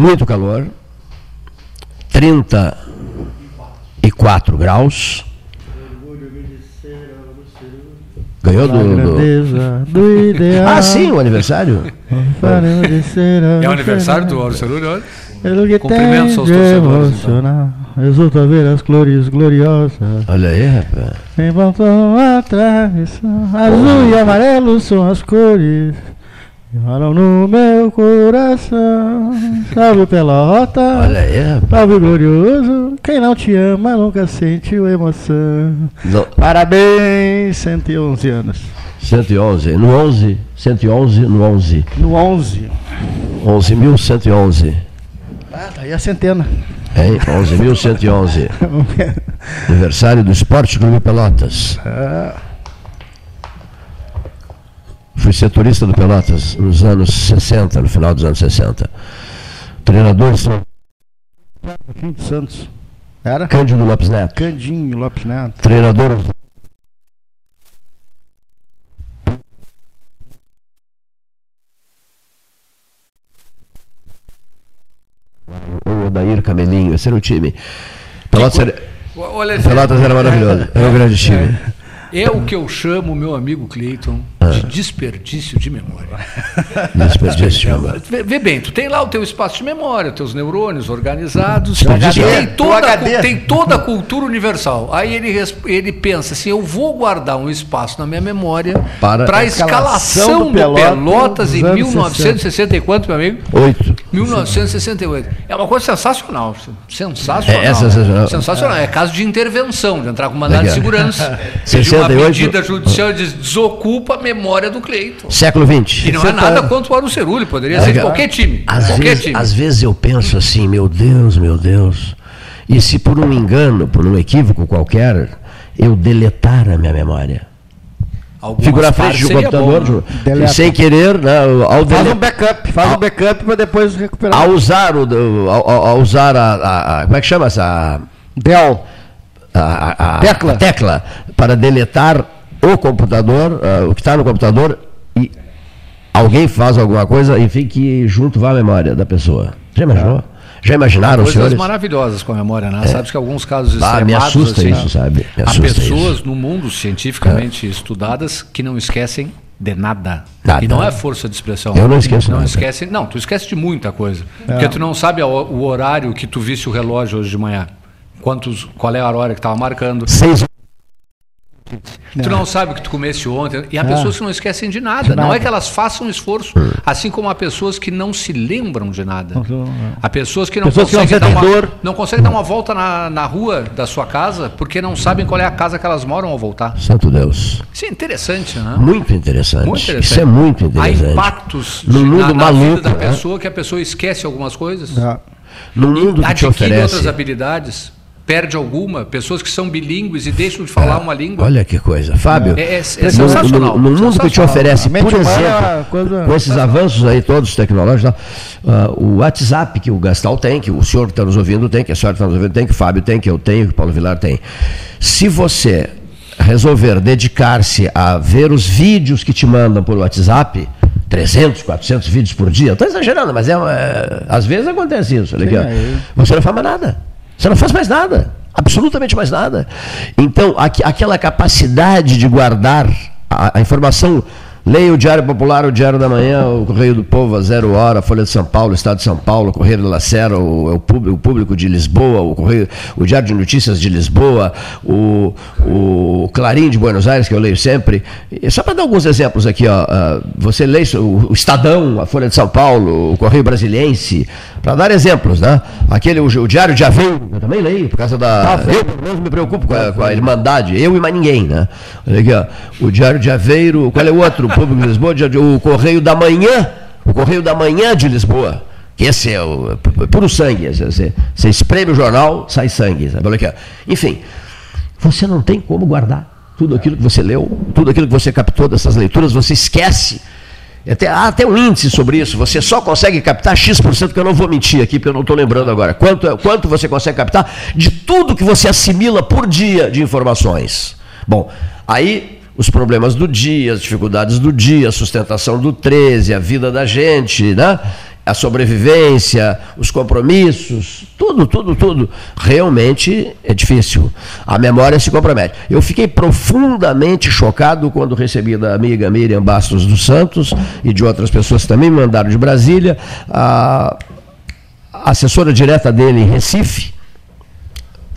muito calor, 34 graus. Ganhou do, do... do ideal. Ah, sim, o aniversário. É o aniversário do Auro Cerulli hoje? Que Cumprimentos tem aos torcedores, emocionar, Exulta ver as cores gloriosas. Olha aí, rapaz. Em voltam a tradição. Azul e amarelo são as cores. Moram no meu coração. Salve pela rota. Olha aí, rapaz. Salve glorioso. Quem não te ama nunca sentiu emoção. No- Parabéns, 111 anos. 111. No 11. 111 no 11. No 11. 11.111. Ah, tá aí a centena. Hein? 11.111. Aniversário do Esporte Clube Pelotas. Ah, Fui setorista do Pelotas nos anos 60, no final dos anos 60. Treinador são Joaquim dos Santos. Era? Cândido Lopes Neto. Candinho Lopes Neto. Treinador o Odair Camelinho, esse era o time. Pelotas era, Olha, Pelotas era maravilhoso, era um grande time. É o que eu chamo, meu amigo Cleiton, Ah. de desperdício de memória. Desperdício, mano. Vê, vê bem, tu tem lá o teu espaço de memória, teus neurônios organizados, tem toda, tem toda a cultura universal. Aí ele, ele pensa assim, eu vou guardar um espaço na minha memória Para a escalação do do Pelotas Pelotas em dos anos 1960 e quanto, meu amigo? Oito. 1968. É uma coisa sensacional. Sensacional. É, é sensacional. Sensacional. É caso de intervenção, de entrar com mandado de Legal. segurança. pedir uma 68. medida judicial de desocupa a memória do Cleiton. Século XX. E não é nada contra o Arucerulli, poderia ser de qualquer time. Às qualquer vezes, time. às vezes eu penso assim, meu Deus, meu Deus. E se por um engano, por um equívoco qualquer, eu deletar a minha memória? Algumas Fico na frente do seria computador bom, né? Deleta. sem querer, né, ao, Faz dele- um backup, faz um backup para depois recuperar. ao usar, o, ao, ao- ao usar a, a- a- Como é que chama essa. Dell. A, a- Tecla. a tecla para deletar o computador, ah, o que está no computador, e alguém faz alguma coisa, enfim, que junto vá a memória da pessoa. Já imaginou? Já imaginaram, Coisas senhores? maravilhosas com a memória, né? Sabes que alguns casos Ah, extremados... me assusta assim, isso, sabe? Me Há pessoas isso. no mundo cientificamente estudadas que não esquecem de nada. Nada. E não é força de expressão. Eu não esqueço Não nada. esquece, não, tu esquece de muita coisa. Porque tu não sabe o horário que tu visse o relógio hoje de manhã. Quantos, qual é a hora que estava marcando. Seis Tu não sabe o que tu comesse ontem. E há pessoas que não esquecem de nada. Não é que elas façam esforço. Assim como há pessoas que não se lembram de nada. Há pessoas que não Pessoas que não conseguem dar uma, não conseguem dar uma volta na, na rua da sua casa porque não sabem qual é a casa que elas moram ao voltar. Santo Deus. Isso é interessante, né? Muito interessante. Muito interessante. Isso é muito Há interessante. impactos No de- mundo na, na maluco, vida da né? pessoa que a pessoa esquece algumas coisas. Ah, No mundo que te oferece. outras habilidades, perde alguma. Pessoas que são bilíngues e deixam de falar uma língua. Olha que coisa. Fábio, É- é- é no- sensacional, no, no mundo que te sensacional. oferece, por é exemplo, uma coisa- com esses avanços aí todos tecnológicos, ah, o WhatsApp que o Gastal tem, que o senhor que está nos ouvindo tem, que a senhora que está nos ouvindo tem, que o Fábio tem, que eu tenho, que o Paulo Vilar tem. Se você resolver dedicar-se a ver os vídeos que te mandam por WhatsApp, 300, 400 vídeos por dia, estou exagerando, mas é, é, às vezes acontece isso. Olha aqui, ó. Você não mais nada. Você não faz mais nada. Absolutamente mais nada. Então, aqu- aquela capacidade de guardar a, a informação. Leia o Diário Popular, o Diário da Manhã, o Correio do Povo, a Zero Hora, a Folha de São Paulo, o Estado de São Paulo, o Correio da Lacera, o, Público, o Público de Lisboa, o, Correio, o Diário de Notícias de Lisboa, o, o Clarim de Buenos Aires, que eu leio sempre. E só para dar alguns exemplos aqui, ó, ah, você lê o, o Estadão, a Folha de São Paulo, o Correio Brasiliense, para dar exemplos, né? Aquele, o, o Diário de Aveiro, eu também leio, por causa da. eu, pelo menos, me preocupo com a, com a Irmandade, eu e mais ninguém, né? Olha aqui, ó, o Diário de Aveiro, qual é o outro? O Público de Lisboa, o Correio da Manhã, o Correio da Manhã de Lisboa. que Esse é o é puro sangue. Você, você espreme o jornal, sai sangue. Sabe? Olha aqui. Enfim, você não tem como guardar tudo aquilo que você leu, tudo aquilo que você captou dessas leituras, você esquece. Até, há até um índice sobre isso. Você só consegue captar X%, que eu não vou mentir aqui, porque eu não estou lembrando agora. Quanto, é- quanto você consegue captar de tudo que você assimila por dia de informações? Bom, aí os problemas do dia, as dificuldades do dia, a sustentação do 13, a vida da gente, né? A sobrevivência, os compromissos, tudo, tudo, tudo. Realmente é difícil. A memória se compromete. Eu fiquei profundamente chocado quando recebi da amiga Miriam Bastos dos Santos e de outras pessoas que também me mandaram de Brasília, a assessora direta dele em Recife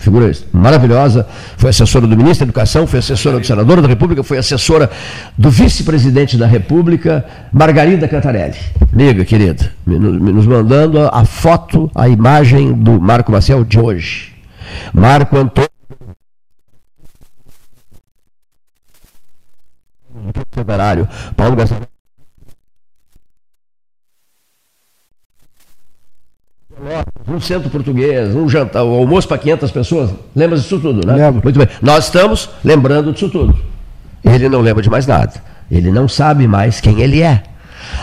figura maravilhosa, foi assessora do ministro da Educação, foi assessora do senador da República, foi assessora do vice-presidente da República, Margarida Cantarelli. Amiga, querida, nos mandando a foto, a imagem do Marco Maciel de hoje. Marco Antônio. Paulo. Um centro português, um jantar, um almoço para 500 pessoas. Lembra disso tudo, né? Lembro. Muito bem. Nós estamos lembrando disso tudo. Ele não lembra de mais nada. Ele não sabe mais quem ele é.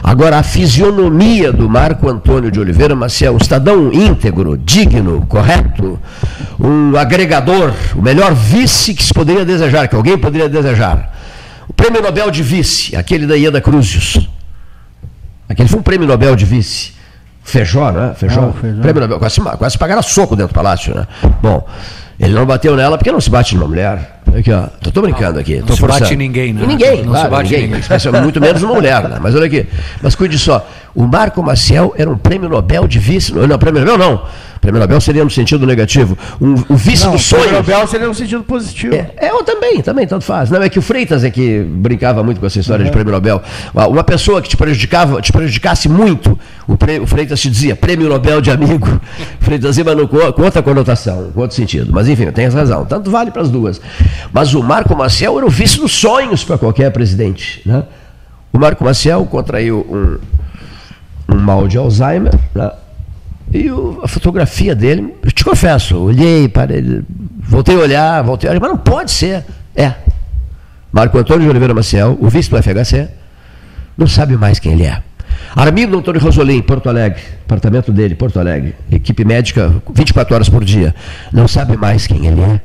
Agora, a fisionomia do Marco Antônio de Oliveira Maciel, um cidadão íntegro, digno, correto, um agregador, o melhor vice que se poderia desejar, que alguém poderia desejar. O prêmio Nobel de vice, aquele da Ieda Cruzius. Aquele foi um prêmio Nobel de vice. Feijó, né? Feijó. Ah, Feijó. Prêmio Nobel. Quase, quase pagaram soco dentro do palácio, né? Bom, ele não bateu nela porque não se bate numa mulher. Aqui, ó. Tô, tô brincando aqui. Não tô se forçando. bate ninguém, né? Ninguém, não claro, se bate ninguém. ninguém. Muito menos uma mulher, né? Mas olha aqui. Mas cuide só. O Marco Maciel era um prêmio Nobel de vice. Não, prêmio Nobel não. Prêmio Nobel seria no sentido negativo. Um, o vice não, do sonho. Prêmio Nobel seria no sentido positivo. É, é, eu também, também, tanto faz. Não, é que o Freitas é que brincava muito com essa história uhum. de prêmio Nobel. Uma pessoa que te prejudicava, te prejudicasse muito, o, pre, o Freitas te dizia prêmio Nobel de amigo. Freitas ia no, com outra conotação, com outro sentido. Mas enfim, tem razão. Tanto vale para as duas. Mas o Marco Maciel era o vice dos sonhos para qualquer presidente. Né? O Marco Maciel contraiu um, um mal de Alzheimer. Né? E o, a fotografia dele, eu te confesso, olhei, parei, voltei a olhar, voltei a olhar, mas não pode ser. É. Marco Antônio de Oliveira Maciel, o vice do FHC, não sabe mais quem ele é. Armindo Antônio Rosolim, Porto Alegre, apartamento dele, Porto Alegre, equipe médica 24 horas por dia, não sabe mais quem ele é.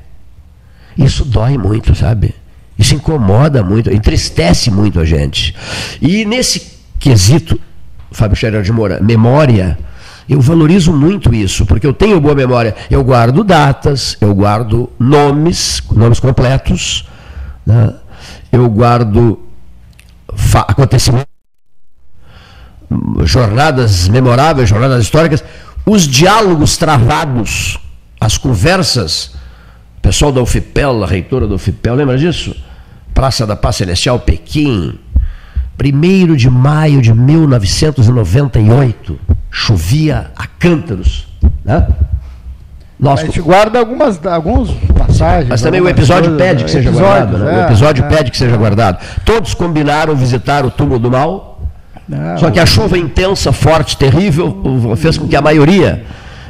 Isso dói muito, sabe? Isso incomoda muito, entristece muito a gente. E nesse quesito, Fábio Scherer de Moura, memória, eu valorizo muito isso, porque eu tenho boa memória. Eu guardo datas, eu guardo nomes, nomes completos, né? eu guardo acontecimentos, jornadas memoráveis, jornadas históricas, os diálogos travados, as conversas. Pessoal da UFIPEL, a reitora da UFIPEL, lembra disso? Praça da Paz Celestial, Pequim, 1 de maio de 1998 chovia a cântaros. Né? Nós, a gente guarda algumas alguns passagens. Mas também o episódio coisas, pede que seja guardado. Né? É, o episódio é. pede que seja guardado. Todos combinaram visitar o túmulo do mal. Não, só que a chuva intensa, forte, terrível, fez com que a maioria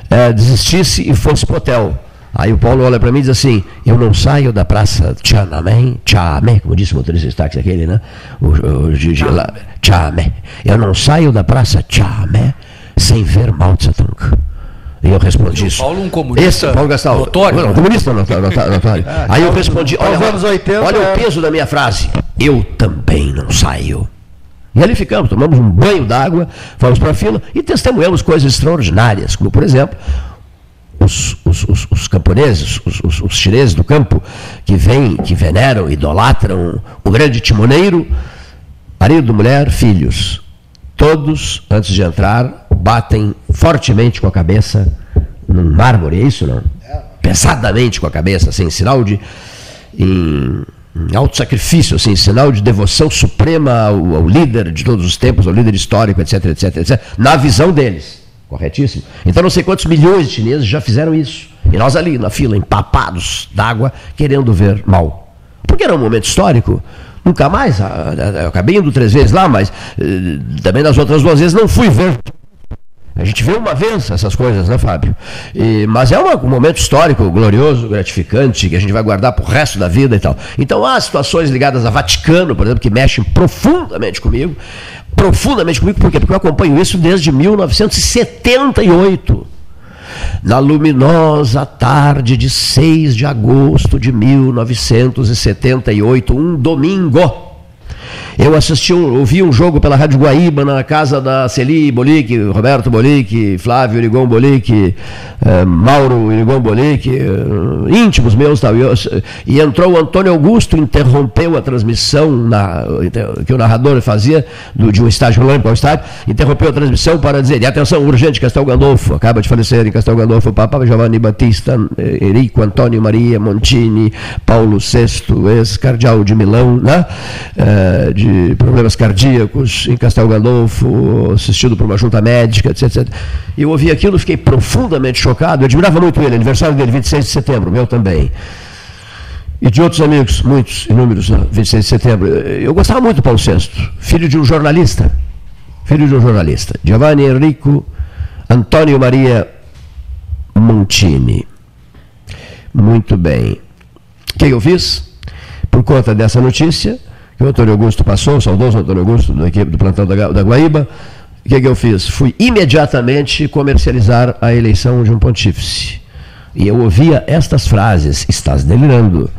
é, desistisse e fosse para o hotel. Aí o Paulo olha para mim e diz assim: Eu não saio da praça Tiananmen, Tiananmen, como disse o motorista de táxi aquele, né? O, o, o, Eu não saio da praça Tiananmen sem ver Mao Tse Tung. E eu respondi isso. Paulo um comunista Esse, Paulo Gastal, notório. Não, comunista notório. notório. É, Aí eu respondi, olha, anos 80, olha é... o peso da minha frase. Eu também não saio. E ali ficamos, tomamos um banho d'água, fomos para a fila e testemunhamos coisas extraordinárias, como por exemplo, os, os, os, os camponeses, os, chineses do campo, que vêm, que veneram, idolatram o grande timoneiro, marido, mulher, filhos. Todos, antes de entrar, batem fortemente com a cabeça num mármore, é isso não? Pesadamente com a cabeça, assim, sinal de. Em, em alto sacrifício, assim, sinal de devoção suprema ao, ao, líder de todos os tempos, ao líder histórico, etc, etc, etc, na visão deles. Corretíssimo? Então não sei quantos milhões de chineses já fizeram isso. E nós ali na fila, empapados d'água, querendo ver mal. Porque era um momento histórico Nunca mais. Eu acabei indo três vezes lá, mas eh, também nas outras duas vezes não fui ver. A gente vê uma vez essas coisas, né, Fábio? E, mas é um momento histórico, glorioso, gratificante, que a gente vai guardar para o resto da vida e tal. Então há situações ligadas a Vaticano, por exemplo, que mexem profundamente comigo. Profundamente comigo, por quê? Porque eu acompanho isso desde 1978 na luminosa tarde de 6 de agosto de 1978, um domingo. Eu assisti, um, ouvi um jogo pela Rádio Guaíba na casa da Celi Bolic, Roberto Bolic, Flávio Irigon Bolic, eh, Mauro Irigon Bolic, eh, íntimos meus tal. E, eu, e entrou o Antônio Augusto, interrompeu a transmissão na, que o narrador fazia do, de um estádio rolando para o estádio, interrompeu a transmissão para dizer, e atenção, urgente, Castel Gandolfo, acaba de falecer em Castel Gandolfo, Papa Giovanni Battista, eh, Enrico Antônio Maria Montini, Paulo VI, ex-cardeal de Milão, né? Eh, de problemas cardíacos em Castel Gandolfo, assistido por uma junta médica, etc, etc. Eu ouvi aquilo, fiquei profundamente chocado, eu admirava muito ele, aniversário dele, 26 de setembro, meu também e de outros amigos, muitos, inúmeros, 26 né? de setembro. Eu gostava muito do Paulo VI, filho de um jornalista, filho de um jornalista, Giovanni Enrico Antônio Maria Montini. Muito bem. O que eu fiz? Por conta dessa notícia, que o Antônio Augusto passou, o saudoso Antônio Augusto, da equipe do plantão da, da Guaíba, o que, que eu fiz? Fui imediatamente comercializar a eleição de um pontífice. E eu ouvia estas frases: estás delirando.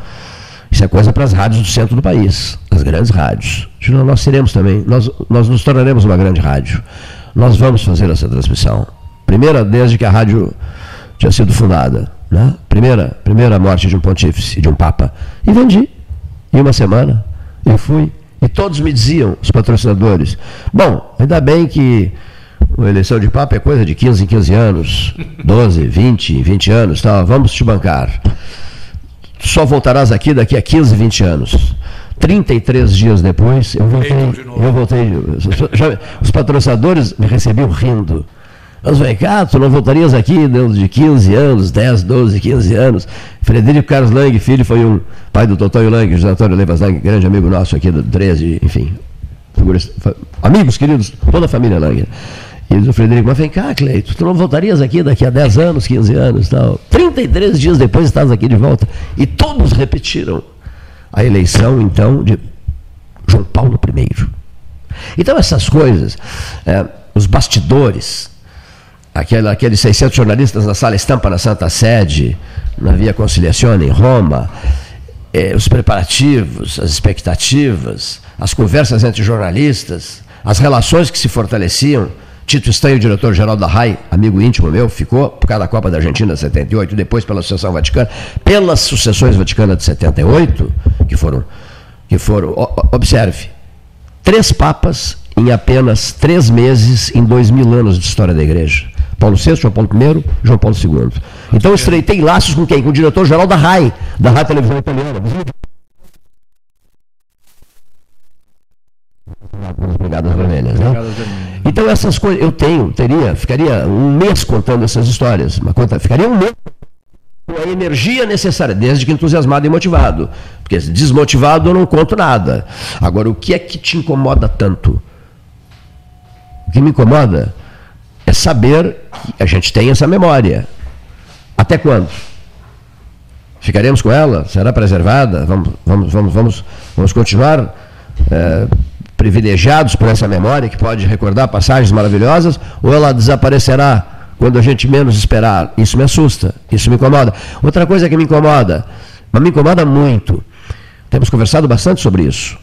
Isso é coisa para as rádios do centro do país, as grandes rádios. Nós seremos também, nós, nós nos tornaremos uma grande rádio. Nós vamos fazer essa transmissão. Primeira desde que a rádio tinha sido fundada. Né? Primeira, primeira morte de um pontífice, de um papa. E vendi. Em uma semana. E fui. E todos me diziam, os patrocinadores, bom, ainda bem que a eleição de Papa é coisa de 15 em 15 anos, 12, 20, 20 anos, tá? vamos te bancar. Só voltarás aqui daqui a 15, 20 anos. 33 dias depois, eu voltei. Eu voltei. Já, os patrocinadores me recebiam rindo. Mas vem cá, tu não voltarias aqui dentro de 15 anos, 10, 12, 15 anos. Frederico Carlos Lang, filho, foi um pai do Totóio Lang, José Antônio Levas Lang, grande amigo nosso aqui do 13, enfim. Amigos queridos, toda a família Lang. E diz o Frederico, mas vem cá, Cleito, tu não voltarias aqui daqui a 10 anos, 15 anos tal. 33 dias depois estás aqui de volta. E todos repetiram a eleição, então, de João Paulo I. Então, essas coisas, é, os bastidores, aquele, aqueles 600 jornalistas na sala estampa na Santa Sede, na Via Conciliazione em Roma, é, os preparativos, as expectativas, as conversas entre jornalistas, as relações que se fortaleciam Tito Stanho, diretor-geral da RAI, amigo íntimo meu, ficou por causa da Copa da Argentina de 78, depois pela Sucessão Vaticana, pelas sucessões vaticanas de 78, que foram, que foram, observe, três papas em apenas três meses em dois mil anos de história da igreja. Paulo VI, João Paulo I, João Paulo II. Então eu estreitei laços com quem? Com o diretor-geral da RAI, da RAI Televisão Italiana. As Brigadas Vermelhas, né? Então essas coisas, eu tenho, teria, ficaria um mês contando essas histórias. Uma conta, ficaria um mês com a energia necessária, desde que entusiasmado e motivado. Porque desmotivado eu não conto nada. Agora, o que é que te incomoda tanto? O que me incomoda é saber que a gente tem essa memória. Até quando? Ficaremos com ela? Será preservada? Vamos, vamos, vamos, vamos, vamos continuar é, privilegiados por essa memória, que pode recordar passagens maravilhosas, ou ela desaparecerá quando a gente menos esperar. Isso me assusta, isso me incomoda. Outra coisa que me incomoda, mas me incomoda muito, temos conversado bastante sobre isso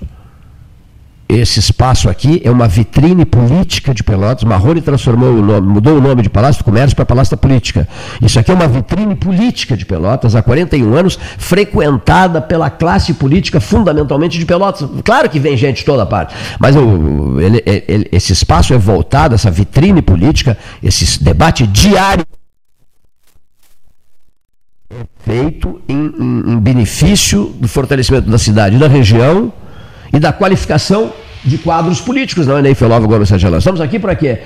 esse espaço aqui é uma vitrine política de Pelotas. Marrone transformou o nome, mudou o nome de Palácio do Comércio para Palácio da Política. Isso aqui é uma vitrine política de Pelotas há 41 anos, frequentada pela classe política fundamentalmente de Pelotas. Claro que vem gente de toda parte, mas ele, ele, esse espaço é voltado, essa vitrine política, esse debate diário é feito em, em, em benefício do fortalecimento da cidade e da região e da qualificação de quadros políticos, não é nem Felova Gomes Sagela. Estamos aqui para quê?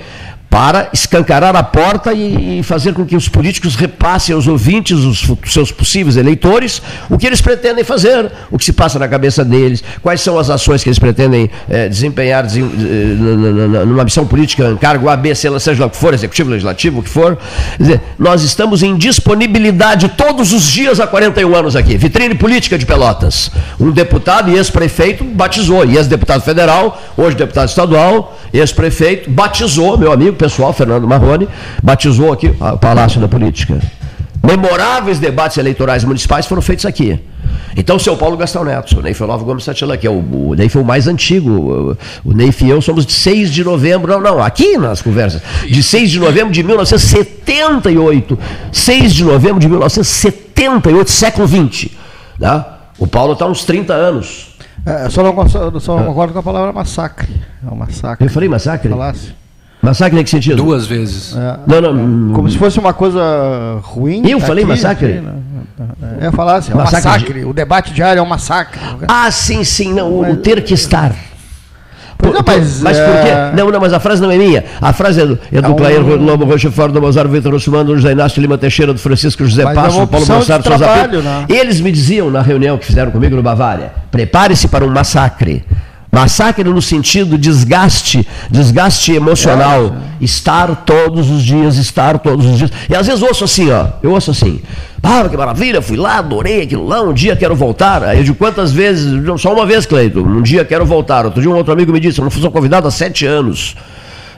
Para escancarar a porta e, fazer com que os políticos repassem aos ouvintes, os seus possíveis eleitores, o que eles pretendem fazer, o que se passa na cabeça deles, quais são as ações que eles pretendem eh, desempenhar desem, eh, numa missão política, cargo A, B, C, seja lá o que for, executivo, legislativo, o que for. Dizer, nós estamos em disponibilidade todos os dias há 41 anos aqui. Vitrine política de Pelotas. Um deputado e ex-prefeito batizou, e ex-deputado federal, hoje deputado estadual, ex-prefeito, batizou, meu amigo, pessoal, Fernando Marrone, batizou aqui o Palácio da Política. Memoráveis debates eleitorais municipais foram feitos aqui. Então, seu Paulo Gastão Neto, o Ney Olavo Gomes Satila, que é o, o Ney foi o mais antigo. O, Ney e eu somos de 6 de novembro, não, não, aqui nas conversas, de 6 de novembro de 1978. 6 de novembro de 1978, século XX. Né? O Paulo está uns 30 anos. É, só não, concordo, só não concordo com a palavra massacre. É um massacre. Eu falei massacre? Falasse. Massacre em que sentido? Duas vezes. É, Não, não. como se fosse uma coisa ruim. Eu falei massacre? aqui, né? É, falasse, é um Massacre massacre. O debate diário é um massacre. Ah, sim, sim, não, o, o ter que estar. Pois é, mas, mas por é, quê? Não, não, mas a frase não é minha. A frase é do, é do É um- Clair Lobo Rochefort, do Mozart, Vitor Russumano, do José Inácio Lima Teixeira, do Francisco José Mas é Passo, do Paulo de Gonçalves, Souza Pinto. né? Eles me diziam na reunião que fizeram comigo no Bavária: prepare-se para um massacre. Massacre no sentido desgaste, desgaste emocional. Estar todos os dias, estar todos os dias. E às vezes eu ouço assim, ó. Eu ouço assim. Ah, que maravilha, fui lá, adorei aquilo lá, um dia quero voltar. Aí eu digo, quantas vezes? Só uma vez, Cleito. Um dia quero voltar. Outro dia um outro amigo me disse, eu não fui convidado há sete anos.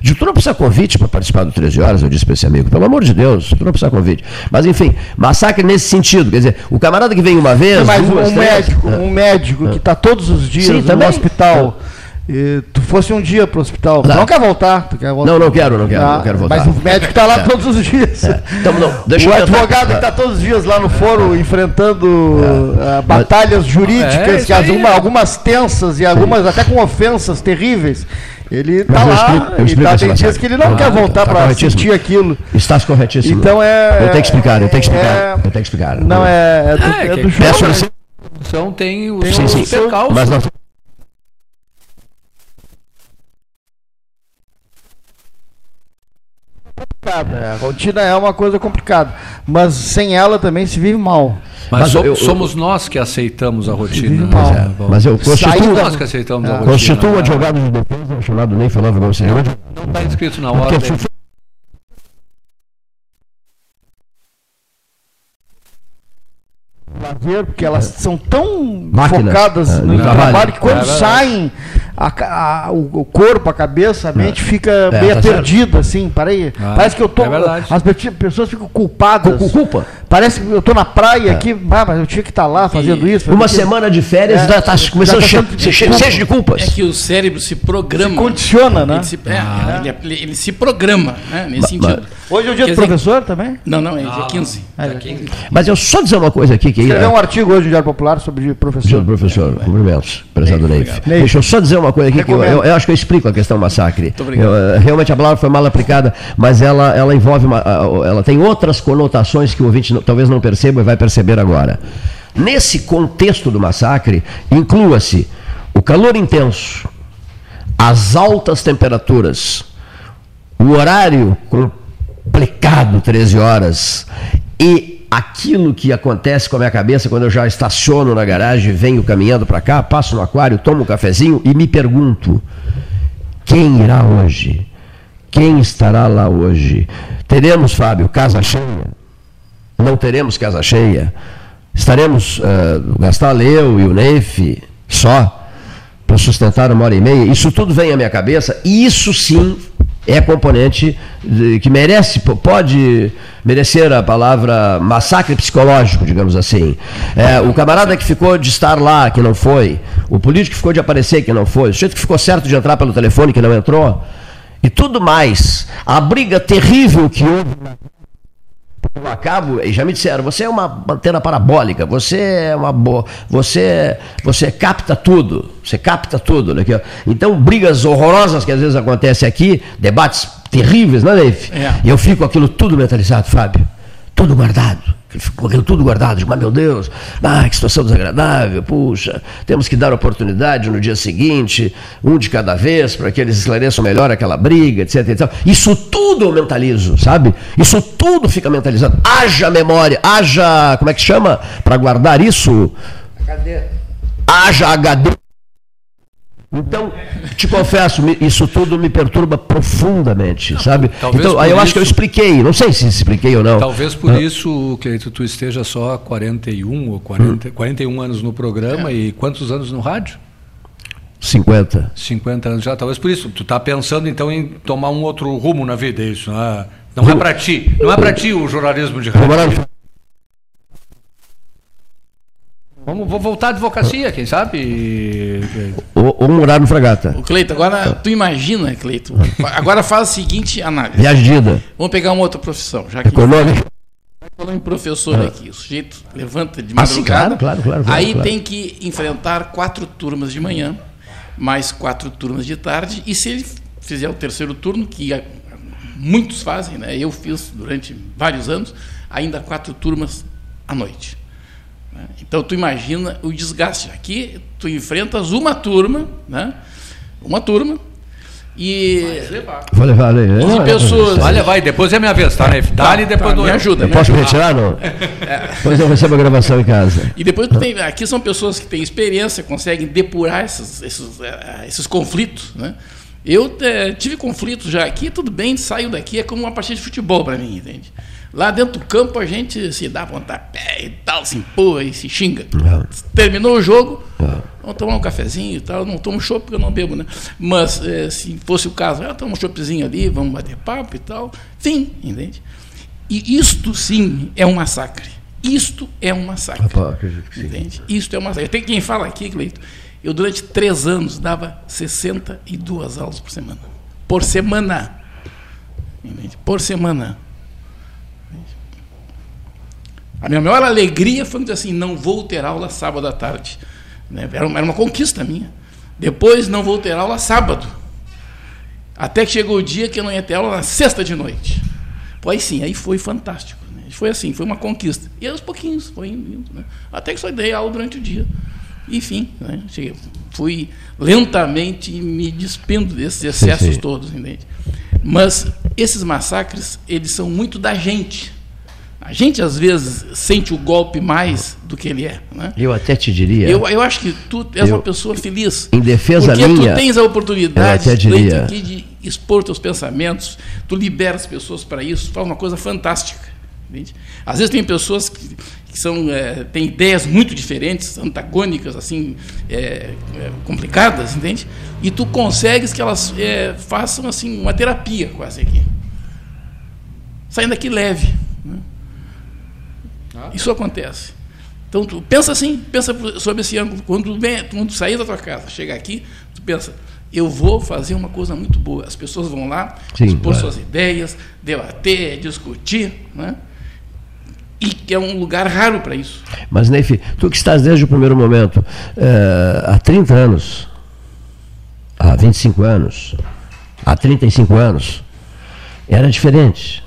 De tu não precisa convite para participar do 13 horas, eu disse para esse amigo, pelo amor de Deus, tu não precisa convite. Mas enfim, massacre nesse sentido, quer dizer, o camarada que vem uma vez, Mas duas, um três, médico, é. um médico que está todos os dias Sim, no também. hospital. E tu fosse um dia pro hospital, tu Tá. não quer voltar, tu quer voltar. Não, não quero, não quero, Ah, não quero voltar. Mas o médico está lá É. todos os dias. Então, não, deixa o advogado que está todos os dias lá no foro enfrentando ah, batalhas É, jurídicas, isso que aí. alguma- algumas tensas e algumas até com ofensas terríveis. Ele está lá explico- eu e explico tá, tem dias que ele não Ah, quer voltar tá para corretíssimo. sentir aquilo. Estás corretíssimo. Então é. Eu tenho que explicar, eu tenho que explicar. é- eu tenho que explicar. Não, é, é do, é é do Peço jogo. né? licença. Então tem o Sim, sim. percalço. Mas nós É, a rotina é uma coisa complicada, mas sem ela também se vive mal. Mas, Mas so- eu- eu- somos nós que aceitamos a rotina. Né, mal. Paulo? Mas eu constituo, nós que aceitamos a É. rotina. constituo um advogado de defesa chamado Ney falava como você. Não está escrito na ordem. lazer, porque elas são tão Máquinas, focadas é, no no trabalho, trabalho. que quando É verdade. saem, a a- o, corpo, a cabeça, a mente fica É, meio tá perdida, assim, parei. Ah, Parece que eu tô. é verdade. as pe- pessoas ficam culpadas. Com culpa. Parece que eu tô na praia aqui, ah, mas eu tinha que estar lá fazendo isso. fazendo Uma aquilo. semana de férias É, já está começando tá che- tanto de culpa. cheio de culpas. É que o cérebro se programa. Se condiciona, né? Ele se, é, ele, ele se programa, né? Nesse sentido. Hoje é o dia Quer do dizer- professor também? Não, não, é dia 15. É, Dia já 15. Mas eu só dizer uma coisa aqui que Escreveu é, um artigo hoje no Diário Popular sobre professor. Professor, cumprimentos, prezado Neif. Deixa eu só dizer uma coisa aqui que eu, eu- eu acho que eu explico a questão massacre. obrigado. Eu, eh, realmente a palavra foi mal aplicada, mas ela, ela envolve, uma, ela tem outras conotações que o ouvinte não- talvez não perceba e vai perceber agora. Nesse contexto do massacre, inclua-se o calor intenso, as altas temperaturas, o horário complicado, 13 horas, e aquilo que acontece com a minha cabeça quando eu já estaciono na garagem, venho caminhando para cá, passo no aquário, tomo um cafezinho e me pergunto: quem irá hoje? Quem estará lá hoje? Teremos, Fábio, casa cheia? Não teremos casa cheia? Estaremos, eh, o Gastal, eu e o Neif, só? para sustentar uma hora e meia, isso tudo vem à minha cabeça, e isso sim é componente de- que merece, pode merecer a palavra massacre psicológico, digamos assim. É, o camarada que ficou de estar lá, que não foi, o político que ficou de aparecer, que não foi, o sujeito que ficou certo de entrar pelo telefone, que não entrou, e tudo mais. A briga terrível que houve na eu acabo, e já me disseram, você é uma antena parabólica, você é uma boa, você, você capta tudo, você capta tudo. Né? Que- Então, brigas horrorosas que às vezes acontecem aqui, debates terríveis, não é, Leif? É. E eu fico aquilo tudo mentalizado, Fábio, tudo guardado. Eu fico Com aquilo tudo guardado, mas meu Deus, ah, que situação desagradável, puxa, temos que dar oportunidade no dia seguinte, um de cada vez, para que eles esclareçam melhor aquela briga, etc, etc. Isso tudo eu mentalizo, sabe? Isso tudo fica mentalizado. Haja memória, haja, como é que chama? Para guardar isso? Haja HD. Então, te confesso, isso tudo me perturba profundamente, sabe? Então, aí eu acho que eu isso- expliquei, não sei se expliquei ou não. Talvez por isso, Cleito, tu esteja só há 41 ou 40, 41 anos no programa e quantos anos no rádio? 50. 50 anos já. Talvez por isso. Tu tá pensando então em tomar um outro rumo na vida, é isso? Não é, não é para ti. Não é para ti o jornalismo de rádio. Camarada, Vamos vou voltar à advocacia, quem sabe? Ou, ou morar no Fragata. O Cleito, agora tu imagina, Cleito. Agora faz a seguinte análise. Viagem de ida. Vamos pegar uma outra profissão, já que Econômica. falou em professor aqui. O sujeito levanta de Ah, sim, madrugada. claro, claro, claro, claro, aí claro. tem que enfrentar quatro turmas de manhã, mais quatro turmas de tarde. E se ele fizer o terceiro turno, que ah, muitos fazem, né? Eu fiz durante vários anos, ainda quatro turmas à noite. Né? Então tu imagina o desgaste. Aqui tu enfrentas uma turma, né? Uma turma. E Vou levar ali. E Não, pessoas- não, Olha, vai, depois é minha vez, tá? né? Tá, depois tá, do me ajuda, Eu me posso me retirar, não? Depois eu recebo a gravação em casa. E depois tu tem, aqui são pessoas que têm experiência, conseguem depurar esses, esses, eh, esses conflitos. Né? Eu eh, tive conflitos já aqui, tudo bem, saio daqui, é como uma partida de futebol para mim, entende? Lá dentro do campo a gente se dá pontapé e tal, se empurra e se xinga. Terminou o jogo, vamos tomar um cafezinho e tal. Não tomo chopp porque eu não bebo, né? Mas eh, se fosse o caso, ah, toma um choppzinho ali, vamos bater papo e tal. Fim, entende? E isto sim é um massacre. Isto é um massacre. Rapaz, acredito que sim. Entende? Isto é uma. Tem quem fala aqui, Cleito. Eu, durante três anos, dava 62 aulas por semana. Por semana. Entende? Por semana. A minha maior alegria foi dizer assim: não vou ter aula sábado à tarde. Né? Era, uma, era uma conquista minha. Depois, não vou ter aula sábado. Até que chegou o dia que eu não ia ter aula na sexta de noite. Aí sim, aí foi fantástico. Né? Foi assim, foi uma conquista. E aos pouquinhos, foi indo. indo, né? Até que só dei aula durante o dia. Enfim, né? Cheguei, fui lentamente me despindo desses excessos sim. todos, entende? Mas esses massacres, eles são muito da gente. A gente, às vezes, sente o golpe mais do que ele é. Né? Eu até te diria. Eu, eu acho que tu és Eu- uma pessoa feliz. Em defesa porque minha, tu tens a oportunidade até diria- aqui de expor teus pensamentos, tu libera as pessoas para isso, faz uma coisa fantástica. entende? Às vezes tem pessoas que, que são, eh, têm ideias muito diferentes, antagônicas, assim, eh, eh, complicadas, entende? E tu consegues que elas eh, façam assim uma terapia quase aqui. Saindo daqui leve. Isso acontece. Então, tu pensa assim, pensa sobre esse ângulo. Quando, vem, quando sair da tua casa, chegar aqui, tu pensa, eu vou fazer uma coisa muito boa. As pessoas vão lá, Sim, expor claro. suas ideias, debater, discutir, né? E que é um lugar raro para isso. Mas, Neif, tu que estás desde o primeiro momento, eh, há 30 anos, há 25 anos, há 35 anos, era diferente.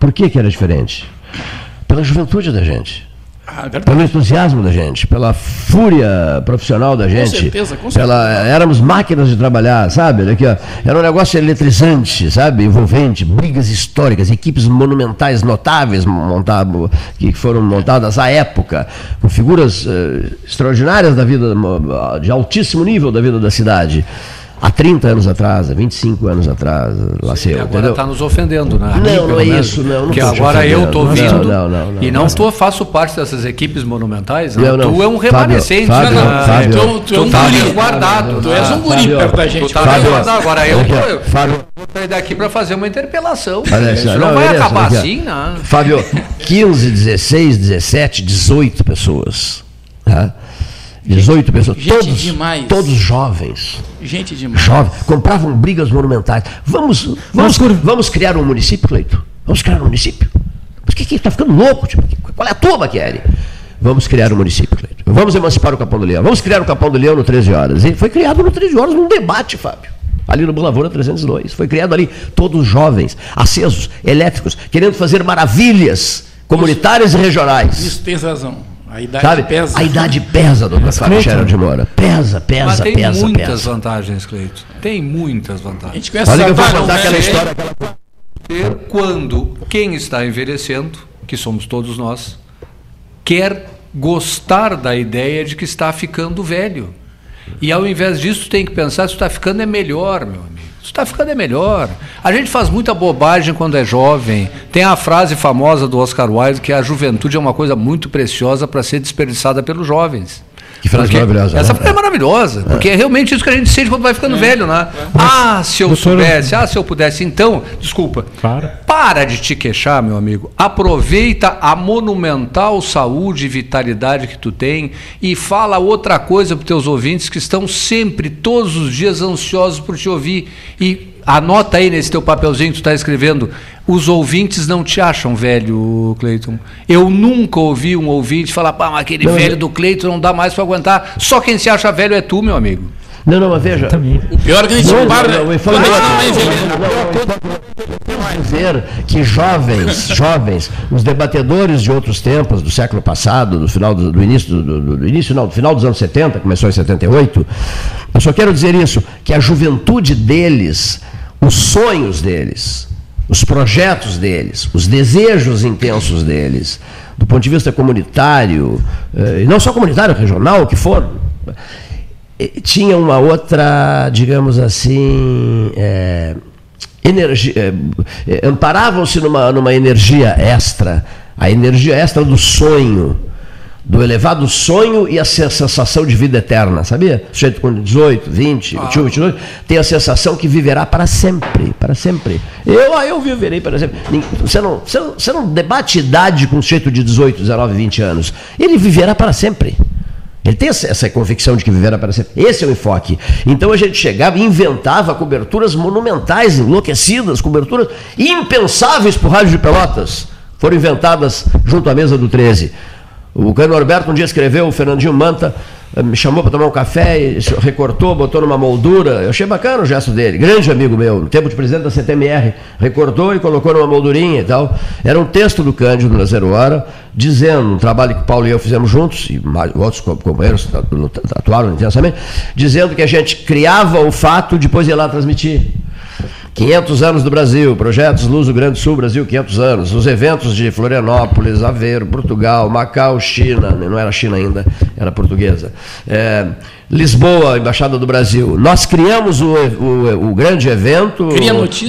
Por que, que era diferente? Pela juventude da gente. Ah, verdade. pelo entusiasmo da gente, pela fúria profissional da gente. certeza, com pela, éramos máquinas de trabalhar, sabe? Aqui, ó, era um negócio eletrizante, sabe? Envolvente, brigas históricas, equipes monumentais notáveis montado, que foram montadas à época, com figuras eh, extraordinárias da vida, de altíssimo nível da vida da cidade. Há 30 anos atrás, há 25 anos atrás, lá sei E eu, agora está nos ofendendo, né? Não, não é isso, não, não Porque agora eu estou vindo Não, não, não, e não. não tô, faço parte dessas equipes monumentais. Né? Não, não. Tu é um remanescente. Fábio, né? Fábio, Tu- tu, Tu é um tá guri. resguardado. Tu és um guri perto da Tu gente. tá Fábio. resguardado. Agora eu, eu, Fábio, vou sair daqui para fazer uma interpelação. Isso não, vai acabar assim, né? Fábio, 15, 16, 17, 18 pessoas. Tá? 18 pessoas. gente todos, demais. todos jovens. Gente demais. Compravam brigas monumentais. Vamos, vamos, vamos criar um município, Cleito? Vamos criar um município? Mas que que está ficando louco? Tipo, qual é a tua, Maquieri? Vamos criar um município, Cleito. Vamos emancipar o Capão do Leão. Vamos criar o Capão do Leão no 13 horas. E foi criado no 13 horas num debate, Fábio. Ali no Lavoura 302. Foi criado ali, todos jovens, acesos, elétricos, querendo fazer maravilhas comunitárias e regionais. Isso tens razão. A idade Sabe? pesa. A idade pesa, doutor Fábio Gerald de Moura. Pesa, Mas pesa, tem pesa, muitas pesa. vantagens, Cleito. Tem muitas A vantagens. gente conhece Olha que eu vou contar aquela história. Aquela... quando quem está envelhecendo, que somos todos nós, quer gostar da ideia de que está ficando velho. E ao invés disso, tem que pensar se está ficando é melhor, meu amigo. Se está ficando é melhor. A gente faz muita bobagem quando é jovem. Tem a frase famosa do Oscar Wilde que a juventude é uma coisa muito preciosa para ser desperdiçada pelos jovens. Que frase Porque maravilhosa, Essa né? frase é maravilhosa, porque é realmente isso que a gente sente quando vai ficando velho, né? Ah, se eu Doutor- soubesse, ah, se eu pudesse. Então, desculpa. Para. Para de te queixar, meu amigo. Aproveita a monumental saúde e vitalidade que tu tem e fala outra coisa para os teus ouvintes que estão sempre, todos os dias, ansiosos por te ouvir. E anota aí nesse teu papelzinho que tu está escrevendo. Os ouvintes não te acham velho, Cleiton. Eu nunca ouvi um ouvinte falar, pá, mas aquele Não, velho do Cleiton não dá mais para aguentar. Só quem se acha velho é tu, meu amigo. Não, não, mas veja. Também. O pior é que a gente Não, para. não, não, quando a gente não, não, envelhecendo. dizer que jovens, jovens, os debatedores de outros tempos, do século passado, do final do, do início, do, do- do início não, do final dos anos 70, começou em 78, eu só quero dizer isso, que a juventude deles, os sonhos deles, os projetos deles, os desejos intensos deles, do ponto de vista comunitário, eh, e não só comunitário, regional, o que for, tinha uma outra, digamos assim, eh, energia, eh, eh, amparavam-se numa, numa energia extra, a energia extra do sonho, do elevado sonho e a se- sensação de vida eterna, sabia? O sujeito com 18, 20, 21, 22, tem a sensação que viverá para sempre, para sempre. Eu, ah, eu viverei para sempre. Você não, você, não, você não debate idade com um sujeito de 18, 19, 20 anos. Ele viverá para sempre. Ele tem essa, convicção de que viverá para sempre. Esse é o enfoque. Então a gente chegava e inventava coberturas monumentais, enlouquecidas, coberturas impensáveis para o Rádio de Pelotas. Foram inventadas junto à mesa do 13. O Cano Norberto um dia escreveu, o Fernandinho Manta me chamou para tomar um café, recortou, botou numa moldura. Eu achei bacana o gesto dele, grande amigo meu, no tempo de presidente da CTMR. Recortou e colocou numa moldurinha e tal. Era um texto do Cândido na Zero Hora, dizendo, um trabalho que o Paulo e eu fizemos juntos, e outros co- companheiros atu- atuaram intensamente, dizendo que a gente criava o fato, depois ia lá transmitir. 500 anos do Brasil, projetos Luz do Grande Sul, Brasil 500 anos, os eventos de Florianópolis, Aveiro, Portugal, Macau, China, não era China ainda, era portuguesa, É, Lisboa, Embaixada do Brasil. Nós criamos o, o- o grande evento,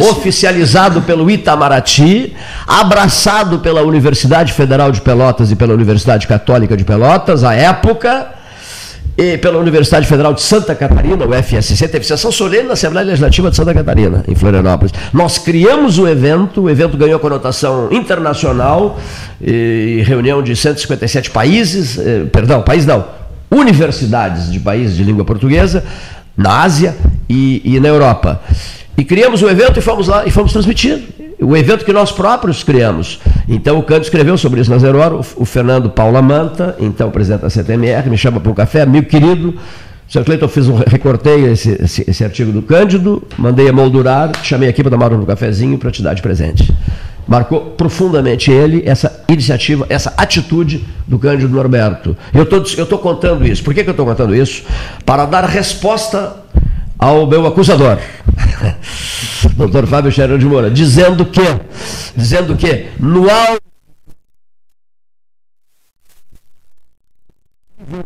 oficializado pelo Itamaraty, abraçado pela Universidade Federal de Pelotas e pela Universidade Católica de Pelotas, à época, e pela Universidade Federal de Santa Catarina, o FSC, teve sessão solene na Assembleia Legislativa de Santa Catarina, em Florianópolis. Nós criamos o evento, o evento ganhou conotação internacional, reunião de 157 países, eh, perdão, país não, universidades de países de língua portuguesa, na Ásia e, e na Europa. E criamos o evento e fomos lá e fomos transmitir. O evento que nós próprios criamos. Então o Cândido escreveu sobre isso na Zero Hora, o, Fernando Paula Manta, então presidente da CTMR, me chama para um café, amigo querido. Sr. Cleiton, eu fiz um, recortei esse, esse, esse artigo do Cândido, mandei emoldurar, te chamei aqui para tomar um cafezinho para te dar de presente. Marcou profundamente ele, essa iniciativa, essa atitude do Cândido Norberto. Eu estou contando isso. Por que, que eu estou contando isso? Para dar resposta ao meu acusador, doutor Fábio Scherer de Moura, dizendo que, dizendo que no auto